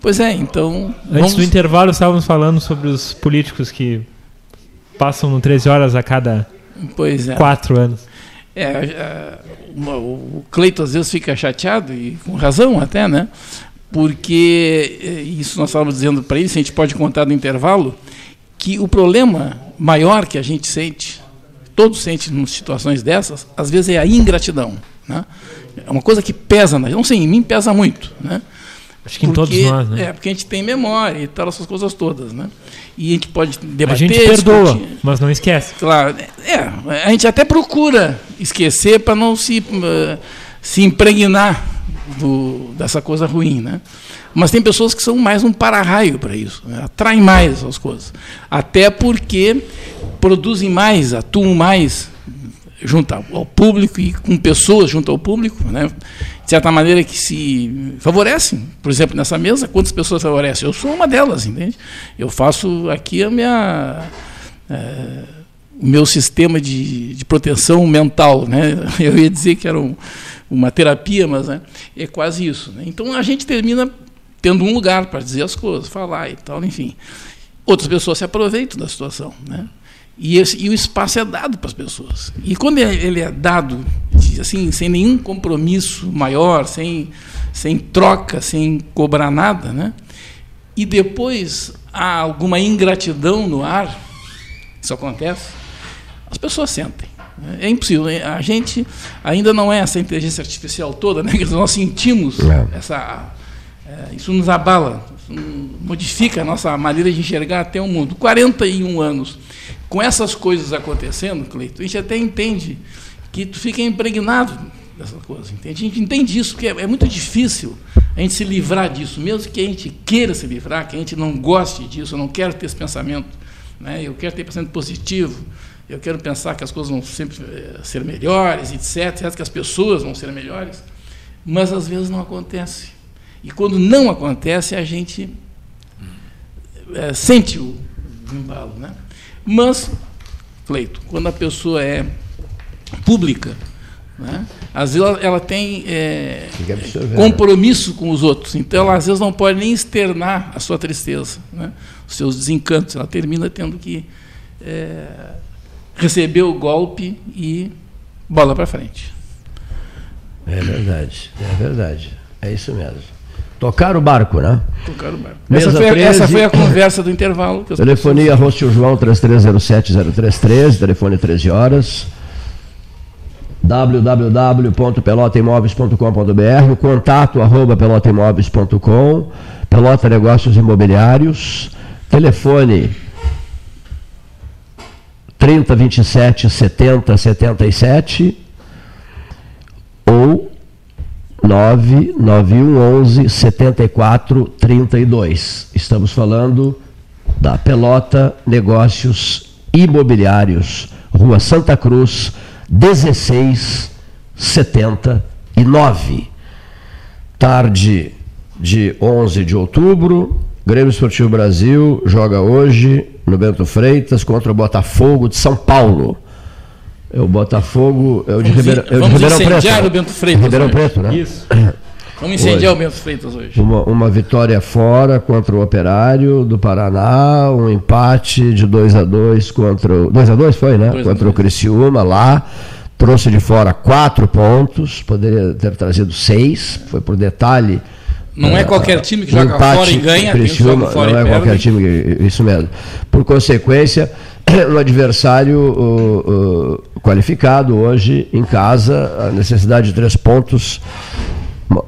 Pois é, então. Antes vamos- do intervalo estávamos falando sobre os políticos que passam no 13 horas a cada Pois é. quatro anos. É, é, o Cleito às vezes fica chateado, e com razão até, né? Porque, é, isso nós estávamos dizendo para ele, se a gente pode contar no intervalo, que o problema maior que a gente sente, todos sentem em situações dessas, às vezes é a ingratidão. Né? É uma coisa que pesa, não sei, em mim pesa muito. Né? Acho que em todos nós, né? É, porque a gente tem memória e tal, essas coisas todas. Né? E a gente pode A debater. gente perdoa, discutir. mas não esquece. Claro, é, a gente até procura esquecer para não se, eh, se impregnar do, dessa coisa ruim, né? Mas tem pessoas que são mais um para-raio para isso, né? atraem mais as coisas. Até porque produzem mais, atuam mais junto ao público e com pessoas junto ao público, né? De certa maneira que se favorecem. Por exemplo, nessa mesa, quantas pessoas favorecem? Eu sou uma delas, entende? Eu faço aqui a minha. É, o meu sistema de, de proteção mental. Né? Eu ia dizer que era um, uma terapia, mas né, é quase isso. Né? Então a gente termina tendo um lugar para dizer as coisas, falar e tal, enfim. Outras pessoas se aproveitam da situação. Né? E, esse, e o espaço é dado para as pessoas. E quando ele é dado assim, sem nenhum compromisso maior, sem, sem troca, sem cobrar nada, né? e depois há alguma ingratidão no ar, isso acontece, as pessoas sentem. Né? É impossível. A gente ainda não é essa inteligência artificial toda, né? que nós sentimos é. essa. É, isso nos abala, isso modifica a nossa maneira de enxergar até o mundo. 41 anos com essas coisas acontecendo, Cleito, a gente até entende que tu fica impregnado dessa coisa. Entende? A gente entende isso, porque é, é, muito difícil a gente se livrar disso, mesmo que a gente queira se livrar, que a gente não goste disso, eu não quero ter esse pensamento, né? eu quero ter pensamento positivo, eu quero pensar que as coisas vão sempre é, ser melhores, etc., que as pessoas vão ser melhores, mas às vezes não acontece. E quando não acontece, a gente é, sente o embalo. Né? Mas, Cleito, quando a pessoa é pública, né, às vezes ela, ela tem é, né? compromisso com os outros, então ela às vezes não pode nem externar a sua tristeza, né, os seus desencantos, ela termina tendo que é, receber o golpe e bola para frente. É verdade, é verdade, é isso mesmo. Tocar o barco, né? Tocar o barco. Essa foi, a, 13, essa foi, a, conversa do intervalo. telefonia pessoas... Rostio João 3307-033, telefone 13 horas www.pelotaimoveis.com.br, contato arroba pelotaimoveis.com, Pelota Negócios Imobiliários, telefone 3027 70 77 ou 99111 7432. Estamos falando da Pelota Negócios Imobiliários, Rua Santa Cruz, 1679. Tarde de 11 de outubro, Grêmio Esportivo Brasil joga hoje no Bento Freitas contra o Botafogo de São Paulo. É o Botafogo, é o de, Ribeirão, é o de Ribeirão Preto. Vamos o Bento Freitas. Ribeirão hoje. Preto, né? Isso. Vamos incendiar hoje. o Bento Freitas hoje. Uma, uma, vitória fora contra o Operário do Paraná, um empate de 2 a 2 contra o 2 a 2 foi, né? Dois contra o Criciúma lá. Trouxe de fora quatro pontos, poderia ter trazido seis, foi por detalhe. Não é qualquer time que joga fora e ganha, Criciúma, fora não é qualquer time, isso mesmo. Por consequência, um adversário qualificado hoje em casa, a necessidade de três pontos.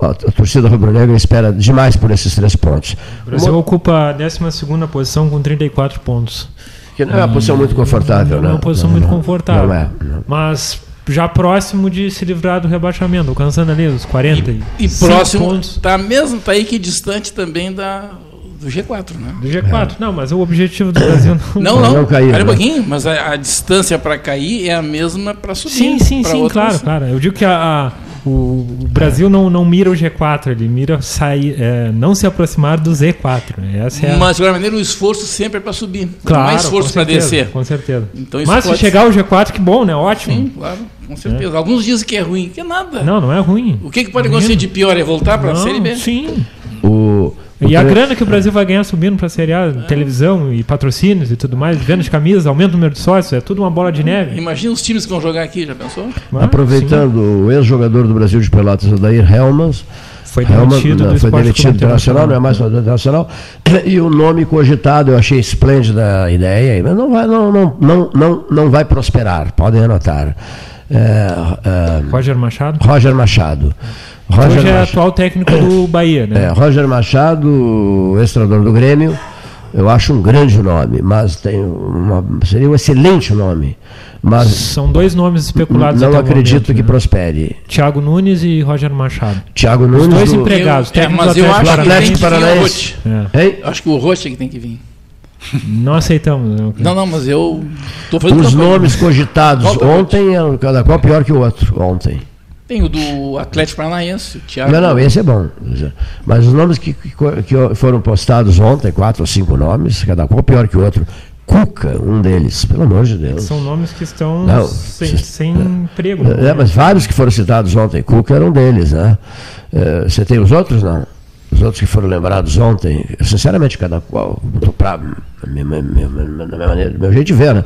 A, torcida rubro-negra espera demais por esses três pontos. O Brasil uma... ocupa a 12 posição com 34 pontos. Que não é uma posição muito confortável, não, né? É uma posição não, muito confortável. Não é. Não. Mas já próximo de se livrar do rebaixamento, alcançando ali os 40 e, e próximo está mesmo tá aí que distante também da do G4, né? Do G4, é. não, mas o objetivo do Brasil não. Não, não. não cair, Pera um né? pouquinho, mas a, a distância para cair é a mesma para subir. Sim, sim, sim, claro, claro. Eu digo que a, a o, o, Brasil não, não mira o G4, ele mira sair, é, não se aproximar do Z4. Essa é a... Mas, de qualquer maneira, o esforço sempre é para subir. Claro, é esforço para descer. Com certeza. Então, Mas se chegar ser... ao G4, que bom, né? Ótimo. Sim, claro, com certeza. É. Alguns dizem que é ruim, que é nada. Não, não é ruim. O que, que pode acontecer de pior é voltar para a Série B? Sim. O, e a grana que o Brasil vai ganhar subindo para a Série A, televisão e patrocínios e tudo mais, venda de camisas, aumenta o número de sócios, é tudo uma bola de neve. Imagina os times que vão jogar aqui, já pensou? Mas, Aproveitando, sim. o ex-jogador do Brasil de Pelotas, Odair Helmas, foi demitido Helman, do Foi demitido internacional, não é mais internacional. E o nome cogitado, eu achei esplêndida a ideia, mas não vai, não, não, não, não, não vai prosperar, podem anotar. É, é, Roger Machado? Roger Machado. Roger Hoje é Machado. atual técnico do Bahia, né? É, Roger Machado, ex-treinador do Grêmio, Eu acho um grande nome, mas tem uma, seria um excelente nome. Mas São dois nomes especulados. não acredito momento, que né? prospere. Thiago Nunes e Roger Machado. Thiago Os Nunes dois do- empregados. Eu- é, mas do eu Atlético acho que Atlético tem que vir o Paranaense. É. Acho que o Roche é que tem que vir. Não aceitamos. né? Não, não, mas eu tô fazendo Os nomes cogitados ontem, cada qual pior que o outro. Ontem. Tem o do Atlético Paranaense, o Thiago. Não, não, esse é bom. Mas os nomes que, que, foram postados ontem, quatro ou cinco nomes, cada qual pior que o outro. Cuca, um deles, pelo amor de Deus. São nomes que estão Não, sem, se- sem emprego. né? É, mas vários que foram citados ontem, Cuca era um deles, né? É, Você tem os outros, não? Os outros que foram lembrados ontem, sinceramente, cada qual, pra, minha, minha, minha, minha, minha maneira, do meu jeito de ver, né?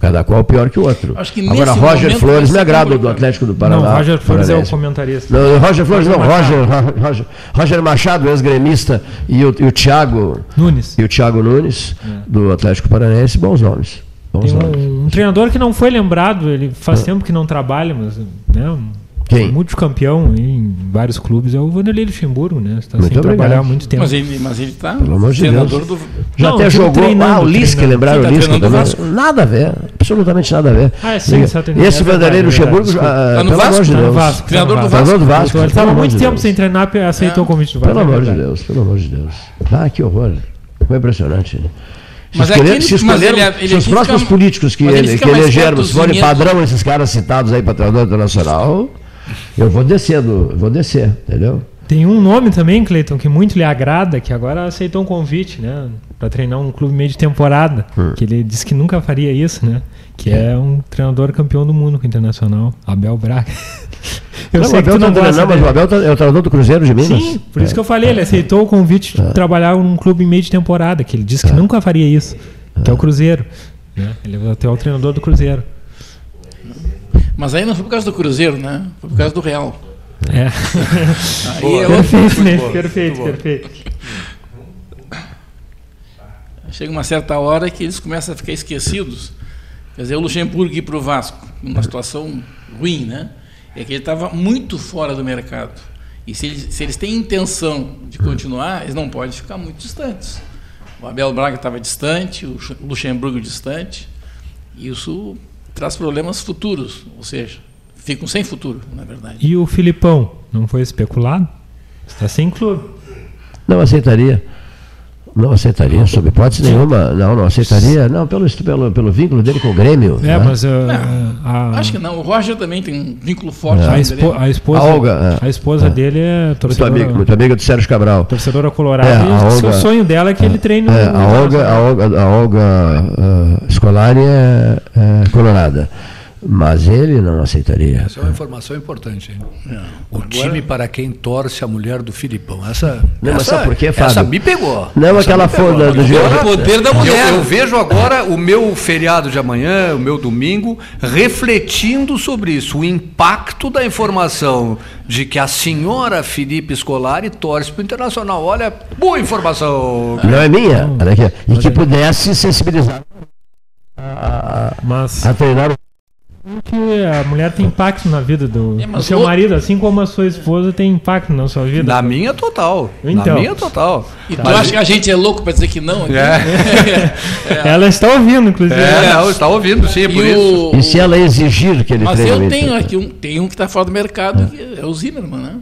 Cada qual pior que o outro. Acho que Agora, Roger momento Flores me agrada do. Atlético do Paraná. Não, Roger Flores é o comentarista. Não, Roger Flores não, Roger Roger, Roger, Roger Machado, ex-gremista, e o, e o Thiago Nunes. e o Thiago Nunes, do Atlético Paranaense, bons nomes. Bons Tem nomes. um, um treinador que não foi lembrado, ele faz tempo que não trabalha, mas né, um Quem? multicampeão em vários clubes é o Vanderlei Luxemburgo, né? Está sem obrigado. trabalhar há muito tempo. Mas ele, mas ele tá Pelo amor de treinador Deus. do. Já Não, até digo jogou. treinando, ah, o Lisca, lembraram Sim, o tá Lisca também. Nada a ver. Absolutamente nada a ver. Ah, sim, está treinando, Esse é Vanderlei é Luxemburgo, verdade, ah, Tá no pelo Vasco, amor de Tá Deus. Vasco, Treinador tá do Vasco. Do Vasco. Ele estava muito de tempo sem treinar, aceitou o convite do Vasco. Pelo é amor de. Deus, pelo amor de Deus. Ah, que horror. Foi impressionante. Se, Mas é escolher, aquele- se, mas escolheram- ele- ele se os fica- próximos políticos que, ele fica que elegermos forem padrão esses caras citados aí para treinador internacional, eu vou descer, do, eu vou descer, entendeu? Tem um nome também, Cleiton, que muito lhe agrada, que agora aceitou um convite, né? Para treinar um clube meio de temporada. Hum. Que ele disse que nunca faria isso, né? Que é um treinador campeão do mundo com o Internacional, Abel Braga. Eu não, sei o que Abel tu não tá gosta treinando, mas o Abel tá- é o treinador do Cruzeiro de Minas. Sim, por isso É. que eu falei, ele aceitou o convite de trabalhar num clube em meio de temporada, que ele disse que nunca faria isso, que é o Cruzeiro. né? Ele é até o treinador do Cruzeiro. Mas aí não foi por causa do Cruzeiro, né? Foi por causa do Real. É. Aí é outro. perfeito, né? Perfeito, perfeito. Chega uma certa hora que eles começam a ficar esquecidos. Quer dizer, o Luxemburgo ir para o Vasco, numa situação ruim, né? É que ele estava muito fora do mercado. E se eles, se eles têm intenção de continuar, eles não podem ficar muito distantes. O Abel Braga estava distante, o Luxemburgo distante. E isso traz problemas futuros, ou seja, ficam sem futuro, na verdade. E o Filipão, não foi especulado? Está sem clube. Não aceitaria. Não aceitaria, sob hipótese nenhuma. Não, não aceitaria. Não, pelo, pelo, pelo vínculo dele com o Grêmio. É, né? mas uh, Não, a, Acho que não. O Roger também tem um vínculo forte. a, com o espo- Grêmio. a esposa, A Olga, é. a esposa É. dele é Muito torcedora, amiga, muito amiga do Sérgio Cabral. torcedora colorada. É, e a Olga- o sonho dela é que ele treine É, no a Olga, a Olga, a Olga Scolari é, é colorada. Mas ele não aceitaria. Essa é uma informação importante. hein? O time para quem torce a mulher do Filipão. Essa, Não, mas essa, sabe por quê, essa Fábio? me pegou. Não, Essa aquela foda do Agora, Gil- O poder da mulher. Eu, eu vejo agora o meu feriado de amanhã, o meu domingo, refletindo sobre isso, o impacto da informação de que a senhora Felipe Scolari torce para o Internacional. Olha, boa informação. Não é minha. E que pudesse sensibilizar a, Mas a treinar. Que a mulher tem impacto na vida do, É, mas do seu o- marido, assim como a sua esposa tem impacto na sua vida. Na minha total. Então. Na minha total. E tu Mas- acha que a gente é louco para dizer que não? aqui? Ela está ouvindo, inclusive. É, não, está ouvindo, sim, é por E isso. o- E se ela exigir que ele Mas treine eu o Inter? tenho aqui um, tem um que está fora do mercado, que é o Zimmermann, né?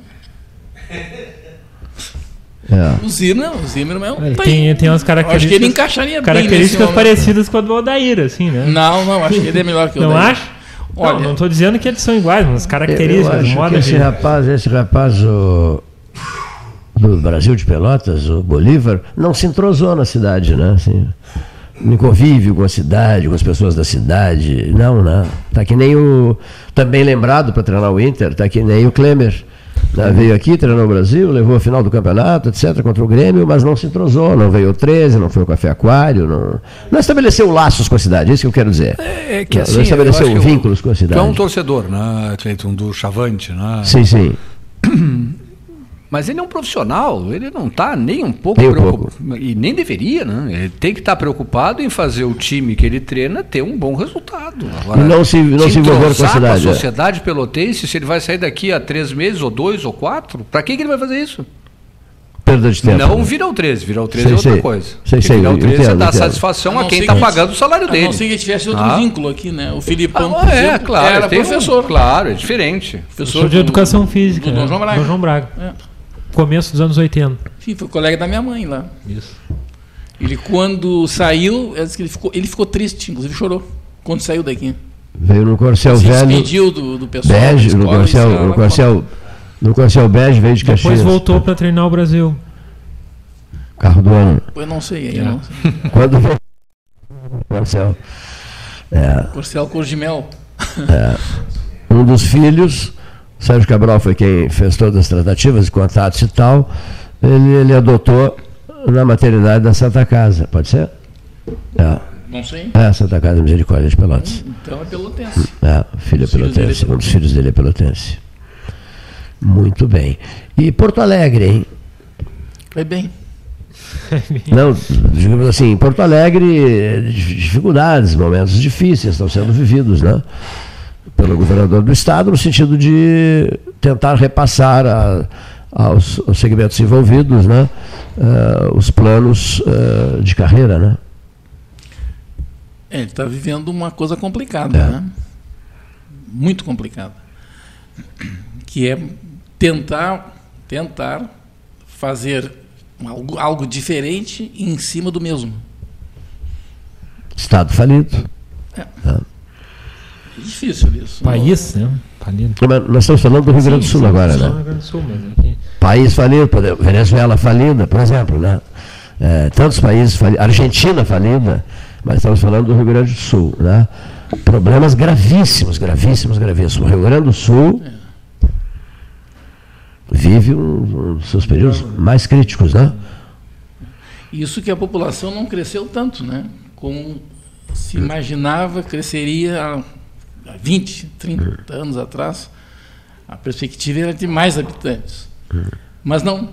É. O Zimmermann, o Zimmermann é um. Ele tá tem, tem umas Eu características. Acho que ele encaixaria bem Características momento. parecidas com a do Aldair, assim, né? Não, não, acho que ele é melhor que o Não Odair. acha? Olha, não, não estou dizendo que eles são iguais, mas características, acho modo que esse de... rapaz, esse rapaz o, do Brasil de Pelotas, o Bolívar, não se entrosou na cidade, né? Assim, no convívio com a cidade, com as pessoas da cidade. Não, não. Tá que nem o. Também lembrado para treinar o Inter, tá que nem o Klemer. Né? Veio aqui, treinou o Brasil, levou a final do campeonato, etc., contra o Grêmio, mas não se entrosou, não veio o 13, não foi o Café Aquário, não, não estabeleceu laços com a cidade, é isso que eu quero dizer. É que Não, assim, não estabeleceu eu vínculos com a Tu é um cidade. torcedor, né, Cleiton, do Chavante, né? Sim, sim. Mas ele é um profissional, ele não está nem um pouco Nem um preocupado. E nem deveria, né? Ele tem que estar preocupado em fazer o time que ele treina ter um bom resultado. Agora, E não se- não se envolver com a entrosar cidade, é. sociedade pelotense, se ele vai sair daqui a três meses, ou dois, ou quatro, para que, que ele vai fazer isso? perda de tempo. Não vira o 13, virar o 13 Sei, é outra sei. coisa. Sei, sei, virar o 13 é entendo, dar entendo. satisfação a não quem está que- pagando o salário A dele. não ser que tivesse outro Ah. vínculo aqui, né? O Filipão, por Ah, é, claro. era tem um- professor. claro, é diferente. Professor de educação física. do Dom né? João Braga. Dom João Braga. É. Começo dos anos 80. Sim, foi colega da minha mãe lá. Isso. Ele, quando saiu, ele que ele ficou, ele ficou triste, inclusive chorou, quando saiu daqui. Veio no Corcel Se Velho. despediu do, do pessoal. Bege, da no escola, Corcel, no Corcel, no Corcel Bege veio de Depois Caxias. voltou para treinar o Brasil. Carro do ano. Eu não sei, aí É. eu não sei. Quando voltou. Corcel. É, Corcel Cor de Mel. é. Um dos filhos, Sérgio Cabral foi quem fez todas as tratativas, contatos e tal. Ele, ele adotou na maternidade da Santa Casa, pode ser? É. Não sei. É, Santa Casa Misericórdia de Pelotas. Então é pelotense. É, filho é pelotense, é um dos filhos dele é pelotense. Muito bem. E Porto Alegre, hein? Vai bem. Não, digamos assim, em Porto Alegre, dif- dificuldades, momentos difíceis estão sendo vividos, né? Pelo governador do estado, no sentido de tentar repassar a- aos, aos segmentos envolvidos, né? eh, os planos eh, de carreira, né? É, ele está vivendo uma coisa complicada, É. né? Muito complicada. Que é tentar, tentar fazer algo, algo diferente em cima do mesmo. Estado falido. É. É. É difícil isso. País, né? Falido. Mas Nós estamos falando do Rio Grande do Sul agora, no né? Rio Grande do Sul, mas aqui. País falido, Venezuela falida, por exemplo, né? É, tantos países falidos, Argentina falida, mas estamos falando do Rio Grande do Sul, né? Problemas gravíssimos, gravíssimos, gravíssimos. O Rio Grande do Sul vive um, um dos seus períodos mais críticos, né? Isso que a população não cresceu tanto, né? Como se imaginava cresceria há há 20, 30 anos atrás. A perspectiva era de mais habitantes. Mas não.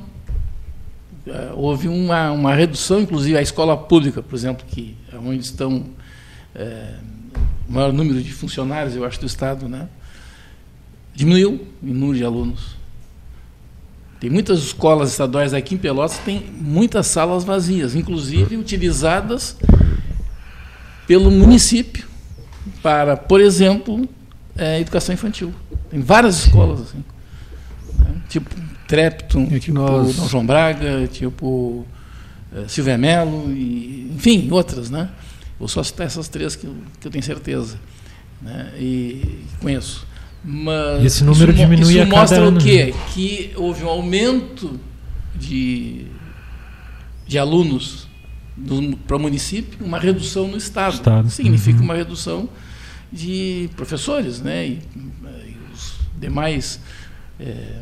Eh, Houve uma, uma redução, inclusive a escola pública, por exemplo, que é onde estão eh, o maior número de funcionários, eu acho, do Estado, né? diminuiu o número de alunos. Tem muitas escolas estaduais aqui em Pelotas que têm muitas salas vazias, inclusive utilizadas pelo município para, por exemplo, eh, educação infantil. Tem várias escolas assim. né? Tipo Trepton, tipo nós- Dom João Braga, tipo eh, Silvia Melo, e, enfim, outras, né? Vou só citar essas três que eu, que eu tenho certeza né? e conheço. Mas esse número isso diminui isso a cada mostra ano, o quê? Que houve um aumento de, de alunos para o município, uma redução no Estado. Estado. Significa Uhum. uma redução de professores né? e, e os demais eh,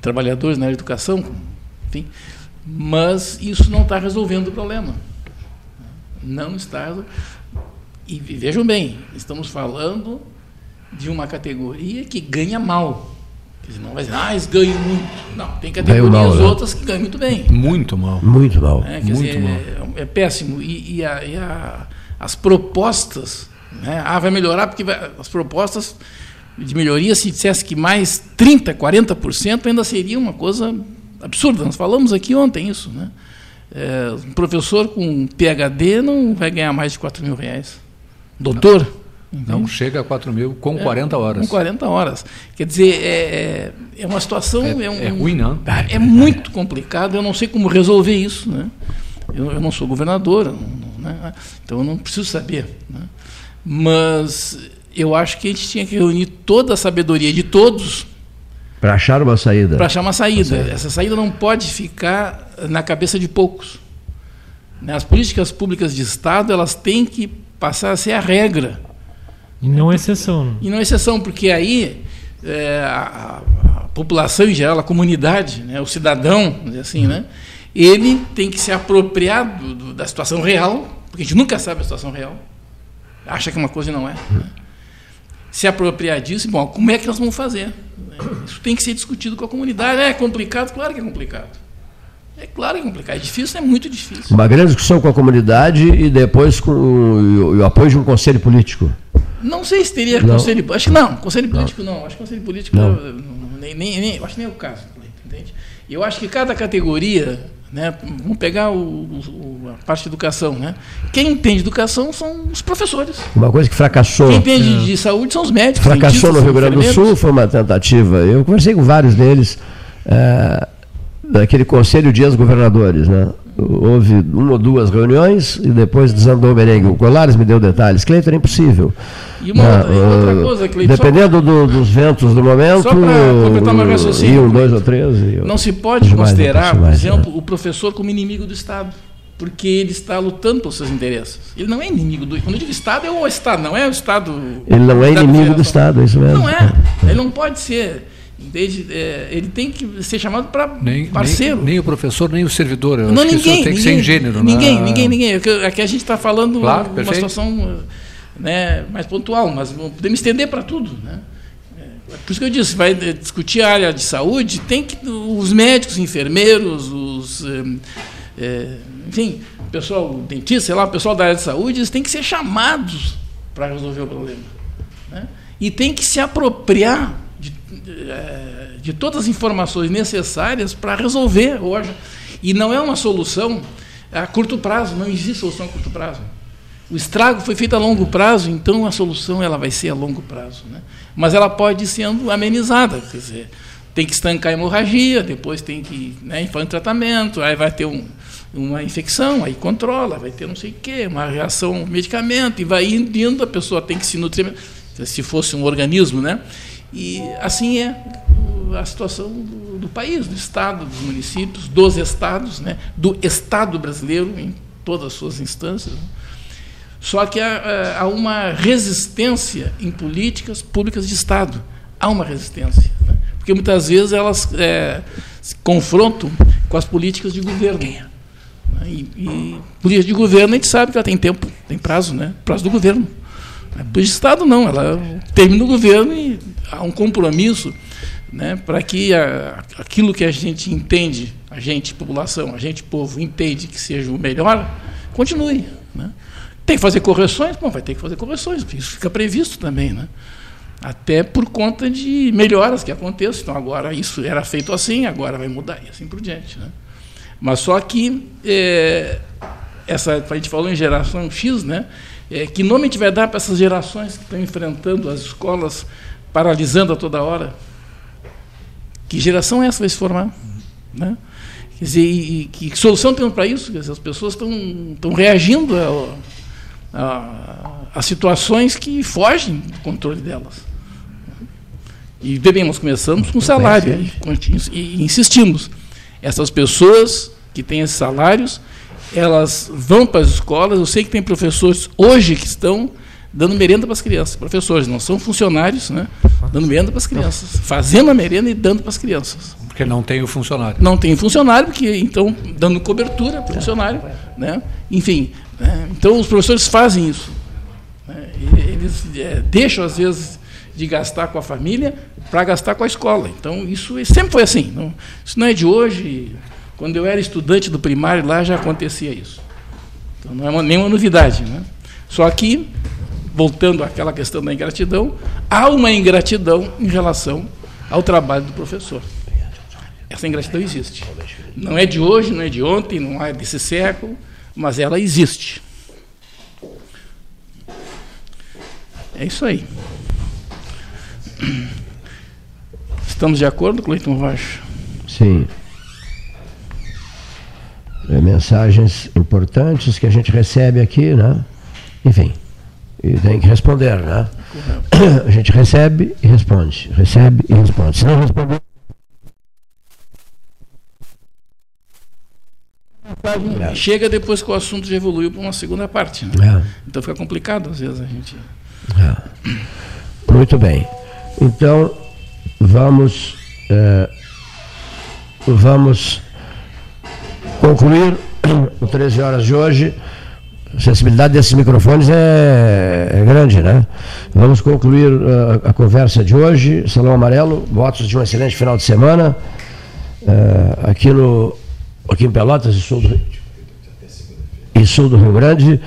trabalhadores na educação, enfim. Mas isso não está resolvendo o problema. Não está. E vejam bem, estamos falando de uma categoria que ganha mal. Não vai dizer, ah, eles ganham muito. Não, tem categorias mal, né? outras que ganham muito bem. Muito mal. Muito mal. É, quer dizer, é, é péssimo. E, e a- e a- as propostas, né? ah, vai melhorar porque vai- as propostas de melhoria, se dissesse que mais 30%, 40%, ainda seria uma coisa absurda. Nós falamos aqui ontem isso. Né? É, um professor com PHD não vai ganhar mais de 4 mil reais. Doutor? Não chega a 4 mil com 40 horas. Com 40 horas. Quer dizer, é, é, é uma situação. É- É, um- é ruim, não? É muito complicado, eu não sei como resolver isso. Né? Eu, eu não sou governador, não- não- né? então eu não preciso saber. Né? Mas eu acho que a gente tinha que reunir toda a sabedoria de todos Para achar uma saída. para achar uma saída. Essa saída não pode ficar na cabeça de poucos. Né? As políticas públicas de Estado elas têm que passar a ser a regra. E não é exceção. E não é exceção, porque aí é, a, a população em geral, a comunidade, né, o cidadão, vamos dizer assim, né, ele tem que se apropriar do- do- da situação real, porque a gente nunca sabe a situação real, acha que uma coisa não é. né. Se apropriar disso, bom, como é que nós vamos fazer? né? Isso tem que ser discutido com a comunidade. É complicado? Claro que é complicado. É claro que é complicado. É difícil? É muito difícil. Uma grande discussão com a comunidade e depois com o, e o apoio de um conselho político. Não sei se teria Não. conselho. Acho que não. Conselho político não. Acho que conselho político Não. eu- nem, nem, nem- acho que nem é o caso. Entende? Eu acho que cada categoria, né, vamos pegar o, o- a parte de educação, né? Quem entende educação são os professores. Uma coisa que fracassou. Quem entende de saúde são os médicos. Fracassou no Rio Grande do. Sul, foi uma tentativa. Eu conversei com vários deles, é, daquele Conselho de Ex-Governadores. Né? Houve uma ou duas reuniões e depois desandou o merengue. O Colares me deu detalhes. Cleiton era impossível. E uma Né? outra- e outra Uh, coisa, Cleiton, Dependendo do- dos ventos do momento, Só pra completar meu raciocínio, iam dois ou três. Não se pode não considerar, posso por mais, né? exemplo, o professor como inimigo do Estado, porque ele está lutando pelos seus interesses. Ele não é inimigo do. Quando eu digo Estado, é o Estado, não é o Estado. Ele não é inimigo do. Estado, é isso mesmo. Não é. Ele não pode ser. Entende? É, ele tem que ser chamado para parceiro. nem, nem o professor, nem o servidor. Eu não, ninguém. tem que ninguém, ser gênero. Ninguém, né? ninguém, ninguém. É que- Aqui a gente está falando Claro, uma perfeito. situação né, mais pontual, mas podemos estender para tudo. Né? É, Por isso que eu disse, vai discutir a área de saúde, tem que os médicos, enfermeiros, os eh, eh, enfim, o pessoal, o dentista, sei lá, o pessoal da área de saúde, eles têm que ser chamados para resolver o problema. né? E tem que se apropriar de, eh, de todas as informações necessárias para resolver hoje. E não é uma solução a curto prazo, não existe solução a curto prazo. O estrago foi feito a longo prazo, então a solução ela vai ser a longo prazo. Né? Mas ela pode ir sendo amenizada, quer dizer, tem que estancar a hemorragia, depois tem que né, para um tratamento, aí vai ter um, uma infecção, aí controla, vai ter não sei o quê, uma reação ao medicamento, e vai indo, a pessoa tem que se nutrir, se fosse um organismo, né? E assim é a situação do, do país, do Estado, dos municípios, dos estados, né? do Estado brasileiro em todas as suas instâncias. né? Só que há, há uma resistência em políticas públicas de Estado. Há uma resistência. né? Porque muitas vezes elas é, se confrontam com as políticas de governo. né? E, e política de governo a gente sabe que ela tem tempo, tem prazo, né? Prazo do governo. A política de Estado não, ela termina o governo e há um compromisso né, para que a- aquilo que a gente entende, a gente, população, a gente, povo, entende que seja o melhor, continue. Né? Tem que fazer correções? Bom, vai ter que fazer correções, isso fica previsto também. Né? Até por conta de melhoras que aconteçam. Então, agora isso era feito assim, agora vai mudar, e assim por diante. Né? Mas só que, é, essa, a gente falou em geração X, né? É, que nome a gente vai dar para essas gerações que estão enfrentando as escolas, paralisando a toda hora? Que geração é essa que vai se formar? Né? Quer dizer, e, e que solução temos para isso? Quer dizer, as pessoas estão, estão reagindo a, a, a situações que fogem do controle delas. E bem, nós começamos com salário e, conti- e insistimos. Essas pessoas que têm esses salários, elas vão para as escolas. Eu sei que tem professores hoje que estão dando merenda para as crianças. Professores, não são funcionários, né? Dando merenda para as crianças. Fazendo a merenda e dando para as crianças. Porque não tem o funcionário. Não tem funcionário, porque então dando cobertura para o funcionário. Né? Enfim, né? então os professores fazem isso. né? Eles é, deixam, às vezes, de gastar com a família para gastar com a escola. Então, isso sempre foi assim. Não, isso não é de hoje. Quando eu era estudante do primário, lá já acontecia isso. Então, não é uma, nenhuma novidade. Né? Só que, voltando àquela questão da ingratidão, há uma ingratidão em relação ao trabalho do professor. Essa ingratidão existe. Não é de hoje, não é de ontem, não é desse século, mas ela existe. É isso aí. Estamos de acordo, Cleiton Rocha? Sim. É, mensagens importantes que a gente recebe aqui, né? Enfim, e tem que responder, né? A gente recebe e responde, recebe e responde. Se não responder, É. Chega depois que o assunto já evoluiu para uma segunda parte. Né? É. Então fica complicado, às vezes, a gente. Muito bem. Então, vamos, eh, vamos concluir o 13 horas de hoje. A sensibilidade desses microfones é, é grande, né? Vamos concluir eh, a conversa de hoje. Salão Amarelo, votos de um excelente final de semana. eh, aqui, no, aqui em Pelotas e sul do, e sul do Rio Grande.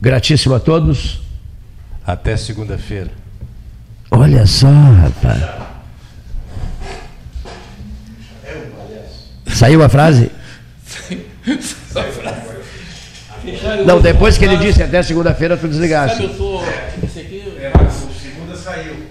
Gratíssimo a todos. Até segunda-feira. Olha só, rapaz. É uma Saiu a frase? Não, depois que ele disse até segunda-feira, tu desligaste. Sabe, eu tô. Esse aqui. Segunda saiu.